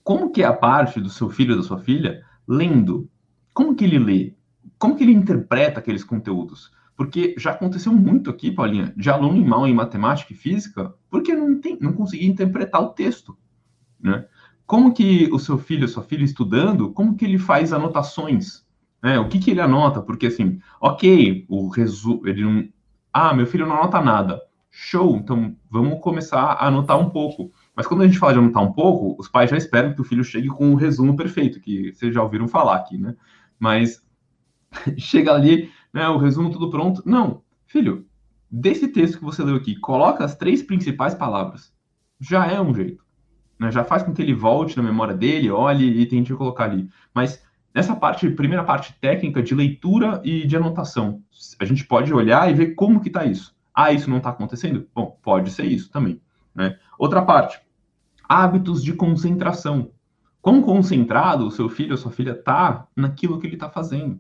como que é a parte do seu filho ou da sua filha lendo? Como que ele lê? Como que ele interpreta aqueles conteúdos? Porque já aconteceu muito aqui, Paulinha, de aluno mal em matemática e física, porque não, tem, não conseguia interpretar o texto. Né? Como que o seu filho, sua filha estudando, como que ele faz anotações? Né? O que, que ele anota? Porque assim, ok, o resumo, ele não. Ah, meu filho não anota nada. Show, então vamos começar a anotar um pouco. Mas quando a gente fala de anotar um pouco, os pais já esperam que o filho chegue com um resumo perfeito, que vocês já ouviram falar aqui, né? Mas chega ali, né, o resumo tudo pronto. Não, filho, desse texto que você leu aqui, coloca as três principais palavras. Já é um jeito. Né? Já faz com que ele volte na memória dele, olhe e tente colocar ali. Mas nessa parte, primeira parte técnica de leitura e de anotação, a gente pode olhar e ver como que está isso. Ah, isso não está acontecendo? Bom, pode ser isso também. Né? Outra parte, hábitos de concentração. Quão concentrado o seu filho ou sua filha está naquilo que ele está fazendo.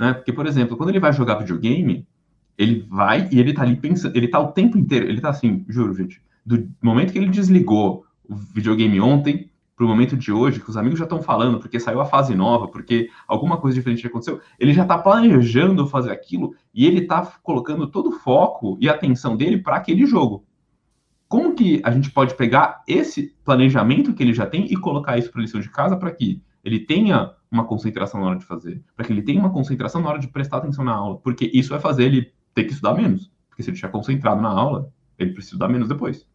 Né? Porque, por exemplo, quando ele vai jogar videogame, ele vai e ele está ali pensando, ele está o tempo inteiro, ele está assim, juro, gente, do momento que ele desligou o videogame ontem para o momento de hoje, que os amigos já estão falando, porque saiu a fase nova, porque alguma coisa diferente aconteceu, ele já está planejando fazer aquilo e ele está colocando todo o foco e atenção dele para aquele jogo. Como que a gente pode pegar esse planejamento que ele já tem e colocar isso para lição de casa para que ele tenha uma concentração na hora de fazer, para que ele tenha uma concentração na hora de prestar atenção na aula, porque isso vai fazer ele ter que estudar menos, porque se ele estiver concentrado na aula, ele precisa estudar menos depois.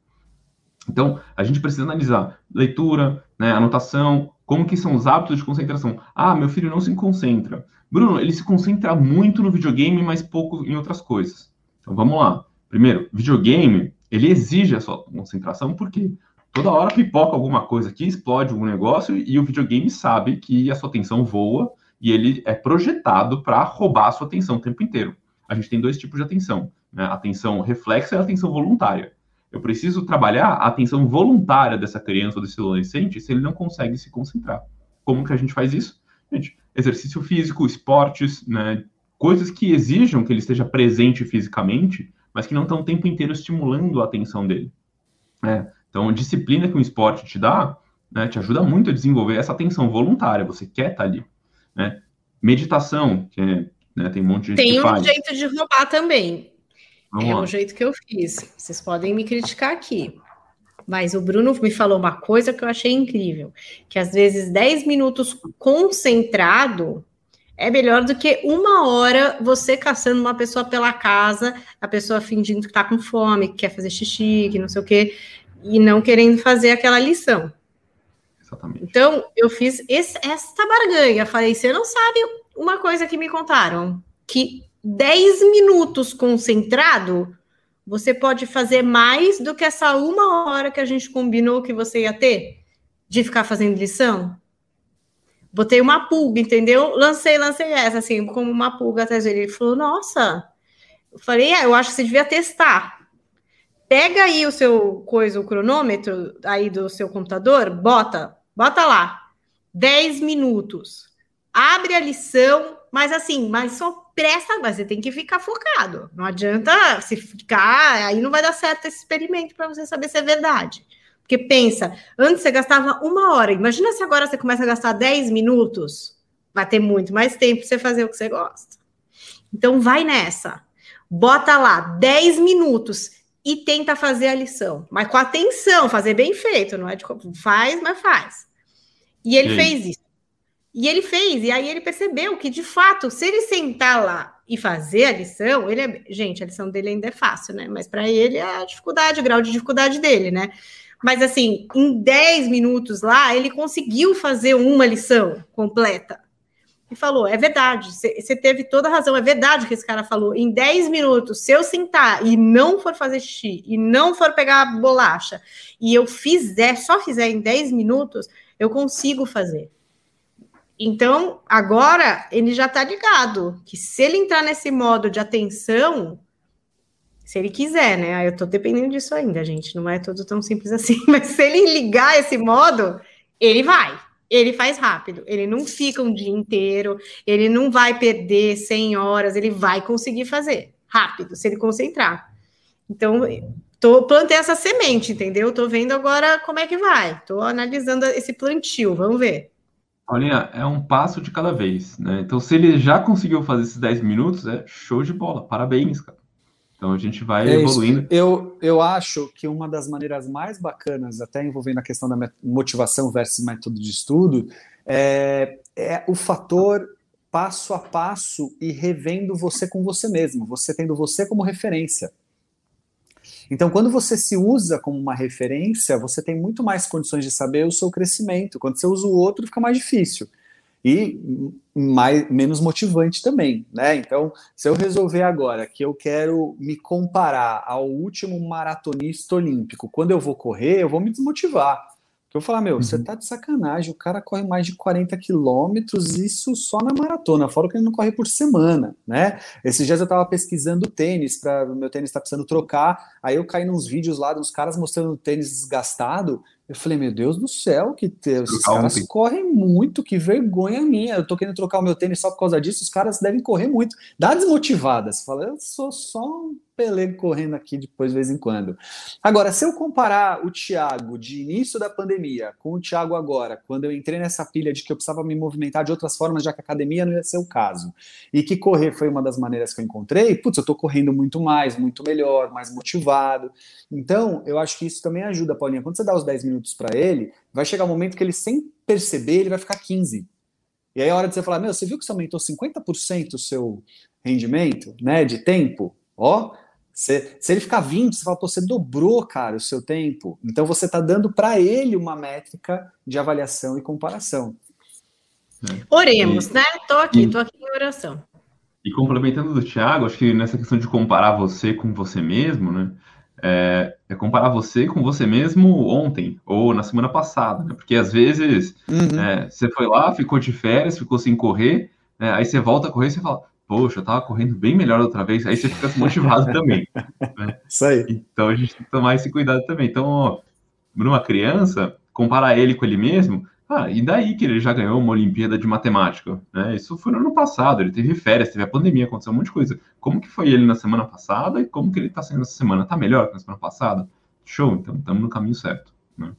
Então, a gente precisa analisar leitura, né, anotação, como que são os hábitos de concentração. Ah, meu filho não se concentra. Bruno, ele se concentra muito no videogame, mas pouco em outras coisas. Então, vamos lá. Primeiro, videogame, ele exige a sua concentração, porque toda hora pipoca alguma coisa aqui, explode algum negócio, e o videogame sabe que a sua atenção voa, e ele é projetado para roubar a sua atenção o tempo inteiro. A gente tem dois tipos de atenção, né? Atenção reflexa e atenção voluntária. Eu preciso trabalhar a atenção voluntária dessa criança ou desse adolescente se ele não consegue se concentrar. Como que a gente faz isso? Gente, exercício físico, esportes, né, coisas que exijam que ele esteja presente fisicamente, mas que não estão o tempo inteiro estimulando a atenção dele. É, então, a disciplina que um esporte te dá, né, te ajuda muito a desenvolver essa atenção voluntária, você quer estar ali. Né? Meditação, que é, né, tem um monte de gente Tem que um faz. jeito de roubar também. Vamos é lá. o jeito que eu fiz. Vocês podem me criticar aqui. Mas o Bruno me falou uma coisa que eu achei incrível: que às vezes 10 minutos concentrado é melhor do que uma hora você caçando uma pessoa pela casa, a pessoa fingindo que está com fome, que quer fazer xixi, que não sei o quê, e não querendo fazer aquela lição. Exatamente. Então, eu fiz esse, essa barganha. Falei, você não sabe uma coisa que me contaram? Que 10 minutos concentrado, você pode fazer mais do que essa uma hora que a gente combinou que você ia ter de ficar fazendo lição. Botei uma pulga, entendeu? Lancei, lancei essa, assim, como uma pulga atrás dele. Ele falou, nossa. Eu falei, é, eu acho que você devia testar. Pega aí o seu coisa, o cronômetro aí do seu computador, bota, bota lá. 10 minutos. Abre a lição, mas assim, mas só presta, mas você tem que ficar focado. Não adianta se ficar, aí não vai dar certo esse experimento para você saber se é verdade. Porque pensa, antes você gastava uma hora, imagina se agora você começa a gastar 10 minutos, vai ter muito mais tempo para você fazer o que você gosta. Então vai nessa. Bota lá 10 minutos e tenta fazer a lição, mas com atenção, fazer bem feito, não é de faz, mas faz. E ele Sim. fez isso. E ele fez, e aí ele percebeu que, de fato, se ele sentar lá e fazer a lição, ele é. Gente, a lição dele ainda é fácil, né? Mas para ele é a dificuldade, o grau de dificuldade dele, né? Mas assim, em 10 minutos lá, ele conseguiu fazer uma lição completa. E falou: é verdade, você teve toda a razão, é verdade que esse cara falou. Em 10 minutos, se eu sentar e não for fazer xixi, e não for pegar bolacha, e eu fizer, só fizer em 10 minutos, eu consigo fazer. Então, agora ele já está ligado que se ele entrar nesse modo de atenção, se ele quiser, né? Eu estou dependendo disso ainda, gente. Não é tudo tão simples assim, mas se ele ligar esse modo, ele vai. Ele faz rápido, ele não fica um dia inteiro, ele não vai perder 100 horas, ele vai conseguir fazer rápido, se ele concentrar. Então, tô, plantei essa semente, entendeu? Tô vendo agora como é que vai. Tô analisando esse plantio, vamos ver. Paulinha, é um passo de cada vez, né? Então, se ele já conseguiu fazer esses 10 minutos, é show de bola. Parabéns, cara. Então a gente vai É evoluindo. Eu, eu acho que uma das maneiras mais bacanas, até envolvendo a questão da motivação versus método de estudo, é, é o fator passo a passo e revendo você com você mesmo, você tendo você como referência. Então, quando você se usa como uma referência, você tem muito mais condições de saber o seu crescimento. Quando você usa o outro, fica mais difícil. E mais, menos motivante também, né? Então, se eu resolver agora que eu quero me comparar ao último maratonista olímpico, quando eu vou correr, eu vou me desmotivar eu falar, meu, uhum. você tá de sacanagem, o cara corre mais de 40 quilômetros, isso só na maratona, fora que ele não corre por semana, né? Esses dias eu tava pesquisando tênis, para meu tênis tá precisando trocar, aí eu caí nos vídeos lá dos caras mostrando o tênis desgastado, eu falei, meu Deus do céu, que esses caras correm muito, que vergonha minha. Eu tô querendo trocar o meu tênis só por causa disso, os caras devem correr muito. Dá desmotivada. Você fala, eu sou só um pelego correndo aqui depois de vez em quando. Agora, se eu comparar o Thiago de início da pandemia com o Thiago agora, quando eu entrei nessa pilha de que eu precisava me movimentar de outras formas, já que a academia não ia ser o caso, e que correr foi uma das maneiras que eu encontrei, putz, eu tô correndo muito mais, muito melhor, mais motivado. Então, eu acho que isso também ajuda, Paulinha. Quando você dá os 10 minutos para ele, vai chegar um momento que ele, sem perceber, ele vai ficar 15. E aí é hora de você falar, meu, você viu que você aumentou 50% o seu rendimento, né, de tempo? Ó, se, se ele ficar 20, você fala, Pô, você dobrou, cara, o seu tempo. Então você está dando para ele uma métrica de avaliação e comparação. É. Oremos, e, né? Tô aqui, e, tô aqui em oração. E complementando do Thiago, acho que nessa questão de comparar você com você mesmo, né? É, é, comparar você com você mesmo ontem ou na semana passada, né? Porque às vezes uhum. é, você foi lá, ficou de férias, ficou sem correr, é, aí você volta a correr e você fala, poxa, eu tava correndo bem melhor outra vez, aí você fica desmotivado também. Né? Isso aí. Então a gente tem que tomar esse cuidado também. Então, ó, numa criança, comparar ele com ele mesmo, ah, e daí que ele já ganhou uma Olimpíada de Matemática? Né? Isso foi no ano passado, ele teve férias, teve a pandemia, aconteceu um monte de coisa. Como que foi ele na semana passada e como que ele tá sendo essa semana? Tá melhor que na semana passada? Show, então estamos no caminho certo. Né?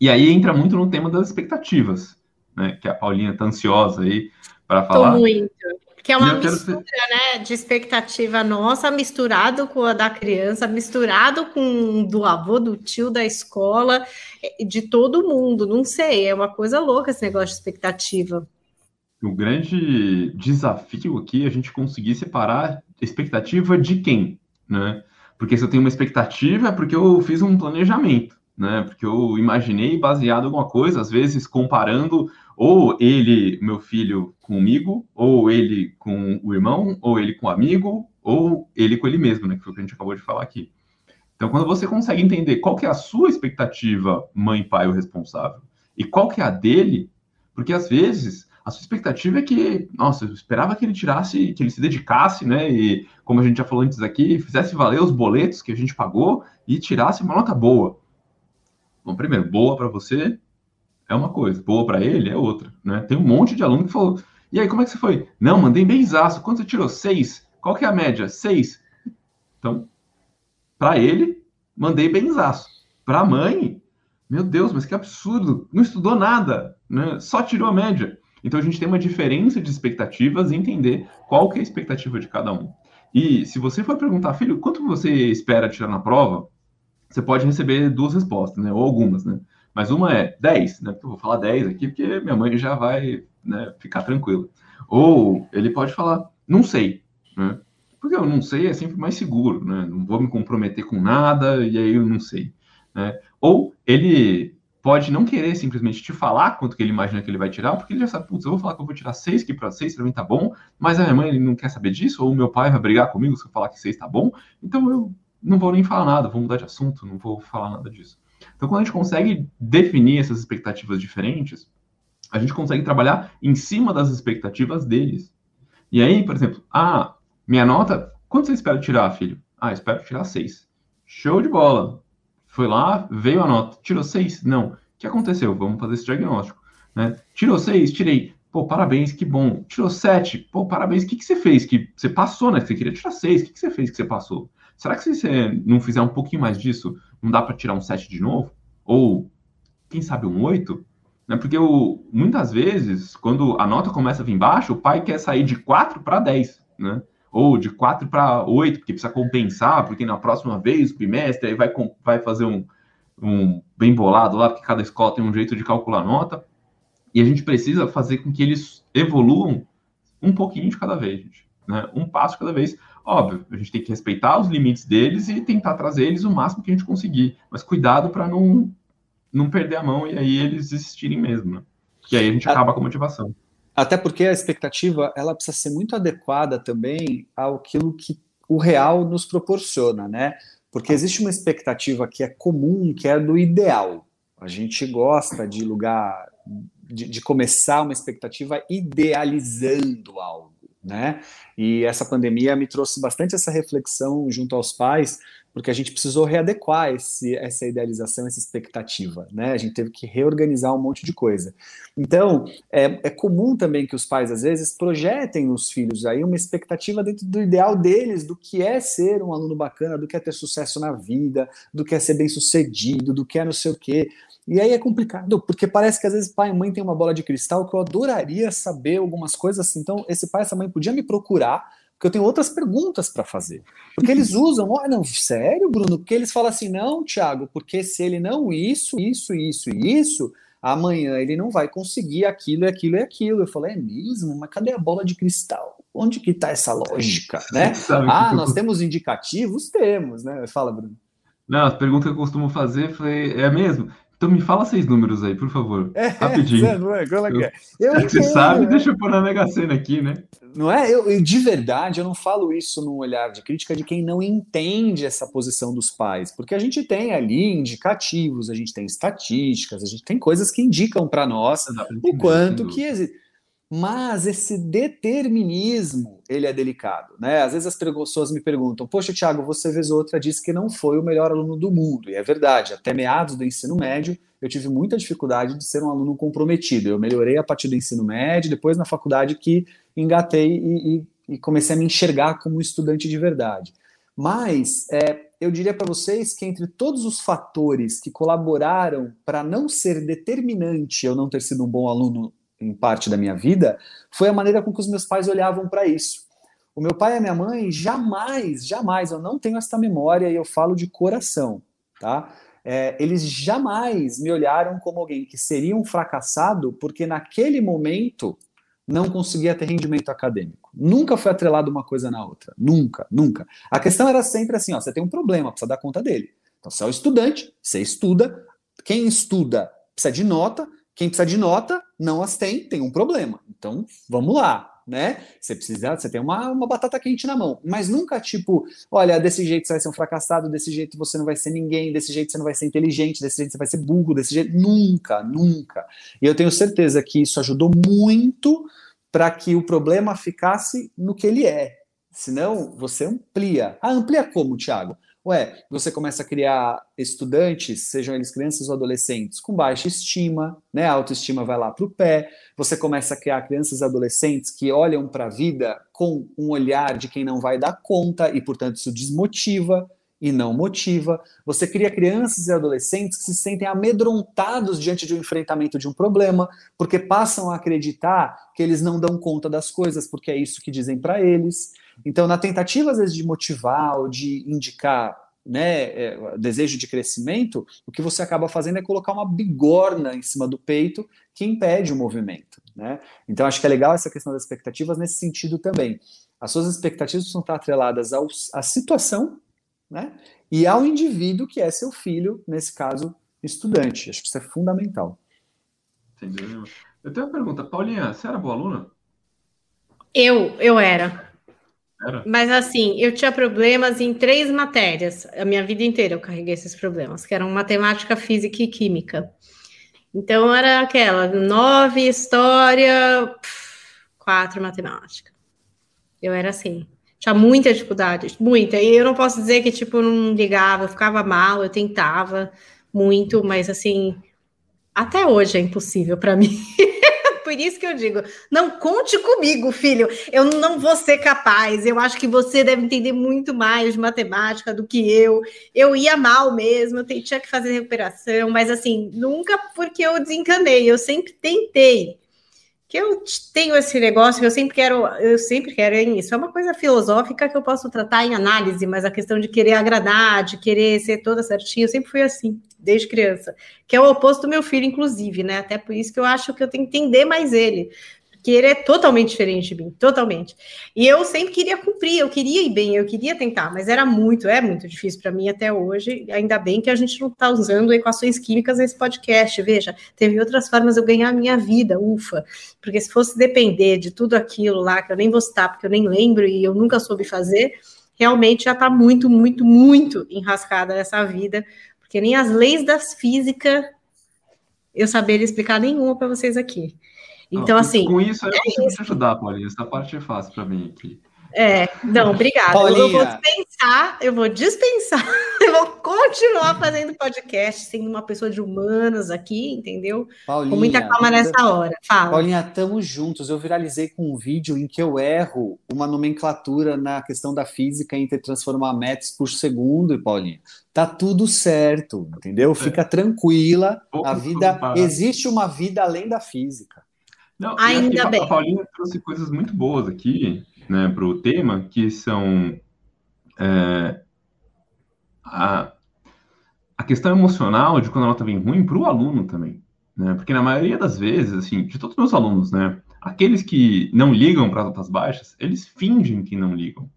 E aí entra muito no tema das expectativas, né? Que a Paulinha tá ansiosa aí para falar. Tô muito. Que é uma mistura né, de expectativa nossa, misturado com a da criança, misturado com do avô, do tio, da escola, de todo mundo. Não sei, é uma coisa louca esse negócio de expectativa. O grande desafio aqui é a gente conseguir separar expectativa de quem, né? Porque se eu tenho uma expectativa é porque eu fiz um planejamento, né? Porque eu imaginei baseado em alguma coisa, às vezes comparando ou ele, meu filho, comigo, ou ele com o irmão, ou ele com o amigo, ou ele com ele mesmo, né? Que foi o que a gente acabou de falar aqui. Então, quando você consegue entender qual que é a sua expectativa, mãe, pai, o responsável, e qual que é a dele, porque às vezes a sua expectativa é que, nossa, eu esperava que ele tirasse, que ele se dedicasse, né? E como a gente já falou antes aqui, fizesse valer os boletos que a gente pagou e tirasse uma nota boa. Bom, primeiro, boa para você, é uma coisa, boa para ele é outra, né? Tem um monte de aluno que falou, e aí, como é que você foi? Não, mandei bem exaço. Quanto você tirou? Seis. Qual que é a média? Seis. Então, para ele, mandei bem exaço. Para a mãe, meu Deus, mas que absurdo. Não estudou nada, né? Só tirou a média. Então, a gente tem uma diferença de expectativas e entender qual que é a expectativa de cada um. E se você for perguntar, filho, quanto você espera tirar na prova? Você pode receber duas respostas, né? Ou algumas, né? Mas uma é 10, né? Eu vou falar 10 aqui porque minha mãe já vai né, ficar tranquila. Ou ele pode falar, não sei, né? Porque eu não sei é sempre mais seguro, né? Não vou me comprometer com nada e aí eu não sei. Né? Ou ele pode não querer simplesmente te falar quanto que ele imagina que ele vai tirar, porque ele já sabe, putz, eu vou falar que eu vou tirar 6, que para 6 para mim tá bom, mas a minha mãe não quer saber disso, ou meu pai vai brigar comigo se eu falar que 6 tá bom, então eu não vou nem falar nada, vou mudar de assunto, não vou falar nada disso. Então, quando a gente consegue definir essas expectativas diferentes, a gente consegue trabalhar em cima das expectativas deles. E aí, por exemplo, ah, minha nota, quanto você espera tirar, filho? Ah, espero tirar seis. Show de bola. Foi lá, veio a nota. Tirou seis? Não. O que aconteceu? Vamos fazer esse diagnóstico. Né? Tirou seis? Tirei. Pô, parabéns, que bom. Tirou sete? Pô, parabéns. O que, que você fez? Que você passou, né? Você queria tirar seis. O que, que você fez que você passou? Será que se você não fizer um pouquinho mais disso, não dá para tirar um 7 de novo? Ou, quem sabe, um 8? Né? Porque o, muitas vezes, quando a nota começa a vir baixo, o pai quer sair de 4 para 10, né? Ou de 4 para 8, porque precisa compensar, porque na próxima vez, o bimestre, aí vai, vai fazer um, um bem bolado lá, porque cada escola tem um jeito de calcular nota. E a gente precisa fazer com que eles evoluam um pouquinho de cada vez, gente. Né? Um passo cada vez. Óbvio, a gente tem que respeitar os limites deles e tentar trazer eles o máximo que a gente conseguir. Mas cuidado para não, não perder a mão e aí eles desistirem mesmo. Né? E aí a gente acaba com a motivação. Até porque a expectativa ela precisa ser muito adequada também ao que o real nos proporciona, né? Porque existe uma expectativa que é comum, que é do ideal. A gente gosta de lugar, de, de começar uma expectativa idealizando algo, né? E essa pandemia me trouxe bastante essa reflexão junto aos pais, porque a gente precisou readequar esse, essa idealização, essa expectativa, né? A gente teve que reorganizar um monte de coisa. Então, é, é comum também que os pais, às vezes, projetem nos filhos aí uma expectativa dentro do ideal deles, do que é ser um aluno bacana, do que é ter sucesso na vida, do que é ser bem sucedido, do que é não sei o quê. E aí é complicado, porque parece que às vezes pai e mãe têm uma bola de cristal que eu adoraria saber algumas coisas assim. Então, esse pai, essa mãe podia me procurar porque eu tenho outras perguntas para fazer. Porque eles usam, olha, não, sério, Bruno? Porque eles falam assim, não, Thiago, porque se ele não isso, isso, isso e isso, amanhã ele não vai conseguir aquilo, e aquilo e aquilo. Eu falei, é mesmo? Mas cadê a bola de cristal? Onde que está essa lógica, né? ah, nós temos indicativos? Temos, né? Fala, Bruno. Não, a pergunta que eu costumo fazer foi, é mesmo? Então me fala seis números aí, por favor. É, Rapidinho. É, não é, é que é? Eu que você sabe, né? deixa eu pôr na Mega Sena aqui, né? Não é? Eu, eu, de verdade, eu não falo isso num olhar de crítica de quem não entende essa posição dos pais, porque a gente tem ali indicativos, a gente tem estatísticas, a gente tem coisas que indicam para nós o quanto que existe. Mas esse determinismo, ele é delicado, né? Às vezes as pessoas me perguntam, poxa, Thiago, você vez ou outra disse que não foi o melhor aluno do mundo. E é verdade, até meados do ensino médio, eu tive muita dificuldade de ser um aluno comprometido. Eu melhorei a partir do ensino médio, depois na faculdade que engatei e, e, e comecei a me enxergar como um estudante de verdade. Mas é, eu diria para vocês que entre todos os fatores que colaboraram para não ser determinante eu não ter sido um bom aluno em parte da minha vida, foi a maneira com que os meus pais olhavam para isso. O meu pai e a minha mãe jamais, jamais, eu não tenho essa memória e eu falo de coração, tá? É, eles jamais me olharam como alguém que seria um fracassado porque naquele momento não conseguia ter rendimento acadêmico. Nunca foi atrelado uma coisa na outra. Nunca, nunca. A questão era sempre assim: ó, você tem um problema, precisa dar conta dele. Então, você é o estudante, você estuda. Quem estuda precisa de nota, quem precisa de nota não as tem, tem um problema. Então, vamos lá, né? Você precisa, você tem uma, uma batata quente na mão, mas nunca tipo, olha, desse jeito você vai ser um fracassado, desse jeito você não vai ser ninguém, desse jeito você não vai ser inteligente, desse jeito você vai ser burro, desse jeito nunca, nunca. E eu tenho certeza que isso ajudou muito para que o problema ficasse no que ele é. Senão, você amplia. Ah, amplia como, Thiago? Ué, você começa a criar estudantes, sejam eles crianças ou adolescentes, com baixa estima, né? A autoestima vai lá para o pé. Você começa a criar crianças e adolescentes que olham para a vida com um olhar de quem não vai dar conta e, portanto, isso desmotiva e não motiva. Você cria crianças e adolescentes que se sentem amedrontados diante de um enfrentamento de um problema, porque passam a acreditar que eles não dão conta das coisas, porque é isso que dizem para eles. Então, na tentativa, às vezes, de motivar ou de indicar né, é, desejo de crescimento, o que você acaba fazendo é colocar uma bigorna em cima do peito que impede o movimento. Né? Então, acho que é legal essa questão das expectativas nesse sentido também. As suas expectativas precisam estar atreladas ao, à situação né, e ao indivíduo que é seu filho, nesse caso, estudante. Acho que isso é fundamental. Entendeu? Eu tenho uma pergunta. Paulinha, você era boa aluna? Eu, eu era. Mas assim, eu tinha problemas em três matérias. A minha vida inteira eu carreguei esses problemas, que eram matemática, física e química. Então era aquela, nove história, quatro matemática. Eu era assim. Tinha muita dificuldade, muita. E eu não posso dizer que, tipo, não ligava, eu ficava mal, eu tentava muito, mas assim, até hoje é impossível para mim. Por isso que eu digo, não conte comigo, filho. Eu não vou ser capaz. Eu acho que você deve entender muito mais de matemática do que eu. Eu ia mal mesmo, eu tinha que fazer recuperação, mas assim, nunca porque eu desencanei. Eu sempre tentei que eu tenho esse negócio eu sempre quero, eu sempre quero isso. É uma coisa filosófica que eu posso tratar em análise, mas a questão de querer agradar, de querer ser toda certinha, eu sempre fui assim desde criança, que é o oposto do meu filho, inclusive, né? Até por isso que eu acho que eu tenho que entender mais ele. Que ele é totalmente diferente de mim, totalmente. E eu sempre queria cumprir, eu queria ir bem, eu queria tentar, mas era muito, é muito difícil para mim até hoje. Ainda bem que a gente não está usando equações químicas nesse podcast. Veja, teve outras formas de eu ganhar a minha vida, ufa. Porque se fosse depender de tudo aquilo lá, que eu nem vou citar, porque eu nem lembro e eu nunca soube fazer, realmente já está muito, muito, muito enrascada essa vida, porque nem as leis das físicas eu saberia explicar nenhuma para vocês aqui. Então, ah, assim. Com isso, eu é consigo isso. te ajudar, Paulinha. Essa parte é fácil para mim aqui. É, não, obrigada. Paulinha. Eu vou dispensar, eu vou dispensar, eu vou continuar fazendo podcast, sendo uma pessoa de humanas aqui, entendeu? Paulinha, com muita calma nessa hora. Fala. Paulinha, estamos juntos. Eu viralizei com um vídeo em que eu erro uma nomenclatura na questão da física entre transformar metros por segundo, e Paulinha. Tá tudo certo, entendeu? Fica é. tranquila. A vida existe uma vida além da física. Não, Ainda bem. A Paulinha trouxe coisas muito boas aqui, né, para o tema, que são é, a, a questão emocional de quando a nota vem ruim para o aluno também, né? Porque na maioria das vezes, assim, de todos os meus alunos, né, aqueles que não ligam para as notas baixas, eles fingem que não ligam,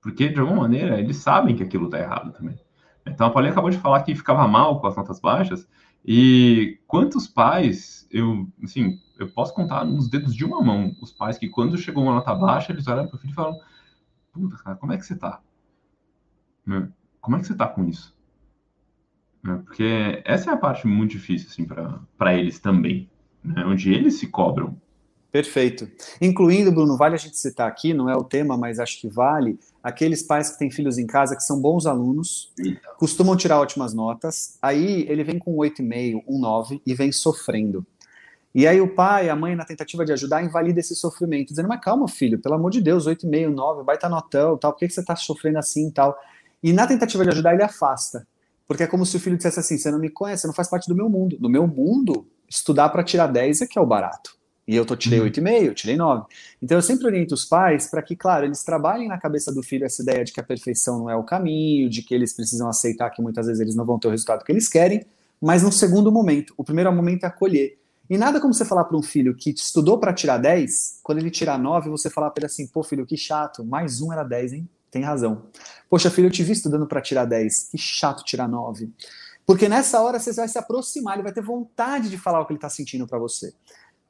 porque de alguma maneira eles sabem que aquilo está errado também. Então a Paulinha acabou de falar que ficava mal com as notas baixas, e quantos pais, eu, assim, eu posso contar nos dedos de uma mão os pais que, quando chegou uma nota baixa, eles olham para o filho e falam: Puta, cara, como é que você tá? Né? Como é que você tá com isso? Né? Porque essa é a parte muito difícil, assim, para eles também, né? onde eles se cobram. Perfeito. Incluindo, Bruno, vale a gente citar aqui, não é o tema, mas acho que vale, aqueles pais que têm filhos em casa que são bons alunos, costumam tirar ótimas notas, aí ele vem com 8,5, um 9 e vem sofrendo. E aí o pai, a mãe, na tentativa de ajudar, invalida esse sofrimento, dizendo, mas calma, filho, pelo amor de Deus, 8,5, 9, vai estar notão, tal, por que, que você está sofrendo assim e tal? E na tentativa de ajudar, ele afasta. Porque é como se o filho dissesse assim, você não me conhece, você não faz parte do meu mundo. No meu mundo, estudar para tirar 10 é que é o barato. E eu tô, tirei 8,5, eu tirei 9. Então eu sempre oriento os pais para que, claro, eles trabalhem na cabeça do filho essa ideia de que a perfeição não é o caminho, de que eles precisam aceitar que muitas vezes eles não vão ter o resultado que eles querem, mas no segundo momento. O primeiro momento é acolher. E nada como você falar para um filho que estudou para tirar 10, quando ele tirar 9, você falar para ele assim: pô, filho, que chato, mais um era 10, hein? Tem razão. Poxa, filho, eu te vi estudando para tirar 10, que chato tirar 9. Porque nessa hora você vai se aproximar, ele vai ter vontade de falar o que ele está sentindo para você.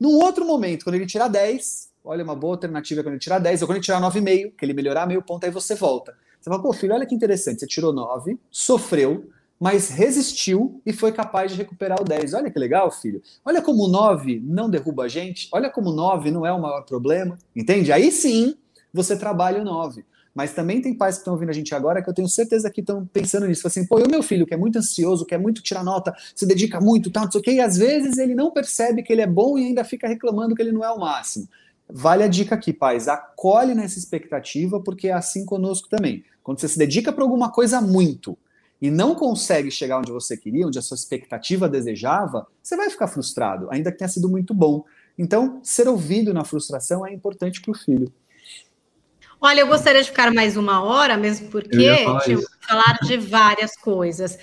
Num outro momento, quando ele tirar 10, olha, uma boa alternativa é quando ele tirar 10, ou quando ele tirar 9,5, que ele melhorar meio ponto, aí você volta. Você fala, pô, filho, olha que interessante, você tirou 9, sofreu, mas resistiu e foi capaz de recuperar o 10. Olha que legal, filho. Olha como o 9 não derruba a gente, olha como o 9 não é o maior problema, entende? Aí sim você trabalha o 9. Mas também tem pais que estão ouvindo a gente agora que eu tenho certeza que estão pensando nisso. Assim, pô, e o meu filho que é muito ansioso, quer muito tirar nota, se dedica muito, tal, não sei o quê, e às vezes ele não percebe que ele é bom e ainda fica reclamando que ele não é o máximo. Vale a dica aqui, pais, acolhe nessa expectativa, porque é assim conosco também. Quando você se dedica para alguma coisa muito e não consegue chegar onde você queria, onde a sua expectativa desejava, você vai ficar frustrado, ainda que tenha sido muito bom. Então, ser ouvido na frustração é importante para o filho. Olha, eu gostaria de ficar mais uma hora, mesmo porque falar de várias coisas.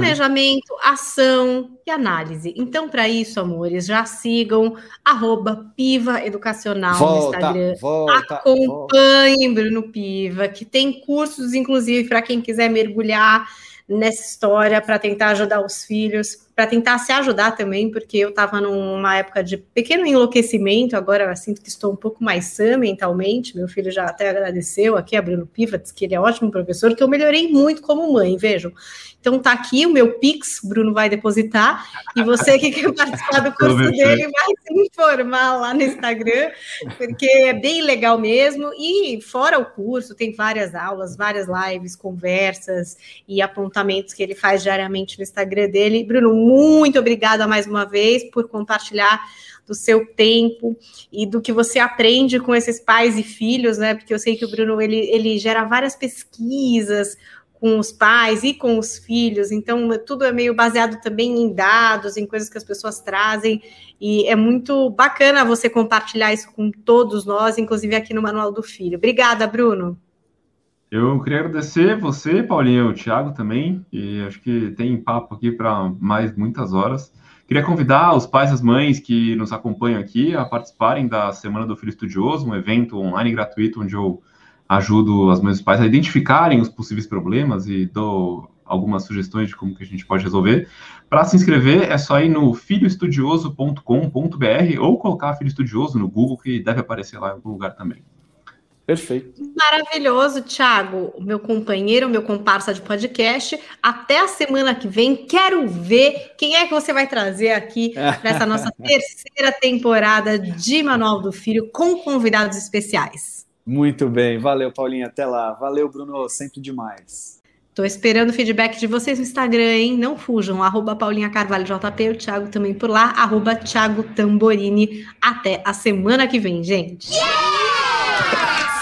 Planejamento, ação e análise. Então, para isso, amores, já sigam arroba Piva Educacional volta, no Instagram. Volta, Acompanhem volta. Bruno Piva, que tem cursos, inclusive, para quem quiser mergulhar nessa história para tentar ajudar os filhos, para tentar se ajudar também, porque eu estava numa época de pequeno enlouquecimento, agora eu sinto que estou um pouco mais sã mentalmente. Meu filho já até agradeceu aqui a Bruno Pivats, que ele é ótimo professor, que eu melhorei muito como mãe, vejam. Então tá aqui o meu Pix, Bruno vai depositar, e você que quer participar do curso dele vai se informar lá no Instagram, porque é bem legal mesmo. E fora o curso, tem várias aulas, várias lives, conversas e apontamentos que ele faz diariamente no Instagram dele. Bruno, muito obrigada mais uma vez por compartilhar do seu tempo e do que você aprende com esses pais e filhos, né? Porque eu sei que o Bruno ele, ele gera várias pesquisas com os pais e com os filhos, então tudo é meio baseado também em dados, em coisas que as pessoas trazem, e é muito bacana você compartilhar isso com todos nós, inclusive aqui no Manual do Filho. Obrigada, Bruno. Eu queria agradecer você, Paulinho, o Thiago também, e acho que tem papo aqui para mais muitas horas. Queria convidar os pais e as mães que nos acompanham aqui a participarem da Semana do Filho Estudioso, um evento online gratuito onde eu ajudo as mães e os pais a identificarem os possíveis problemas e dou algumas sugestões de como que a gente pode resolver. Para se inscrever, é só ir no filhoestudioso.com.br ou colocar Filho Estudioso no Google, que deve aparecer lá em algum lugar também. Perfeito. Maravilhoso, Thiago, meu companheiro, meu comparsa de podcast. Até a semana que vem. Quero ver quem é que você vai trazer aqui nessa nossa terceira temporada de Manual do Filho com convidados especiais. Muito bem, valeu, Paulinha. Até lá. Valeu, Bruno, sempre demais. Tô esperando o feedback de vocês no Instagram, hein? Não fujam. Arroba Paulinha Carvalho JP, o Thiago também por lá. Arroba Thiago Tamborini. Até a semana que vem, gente.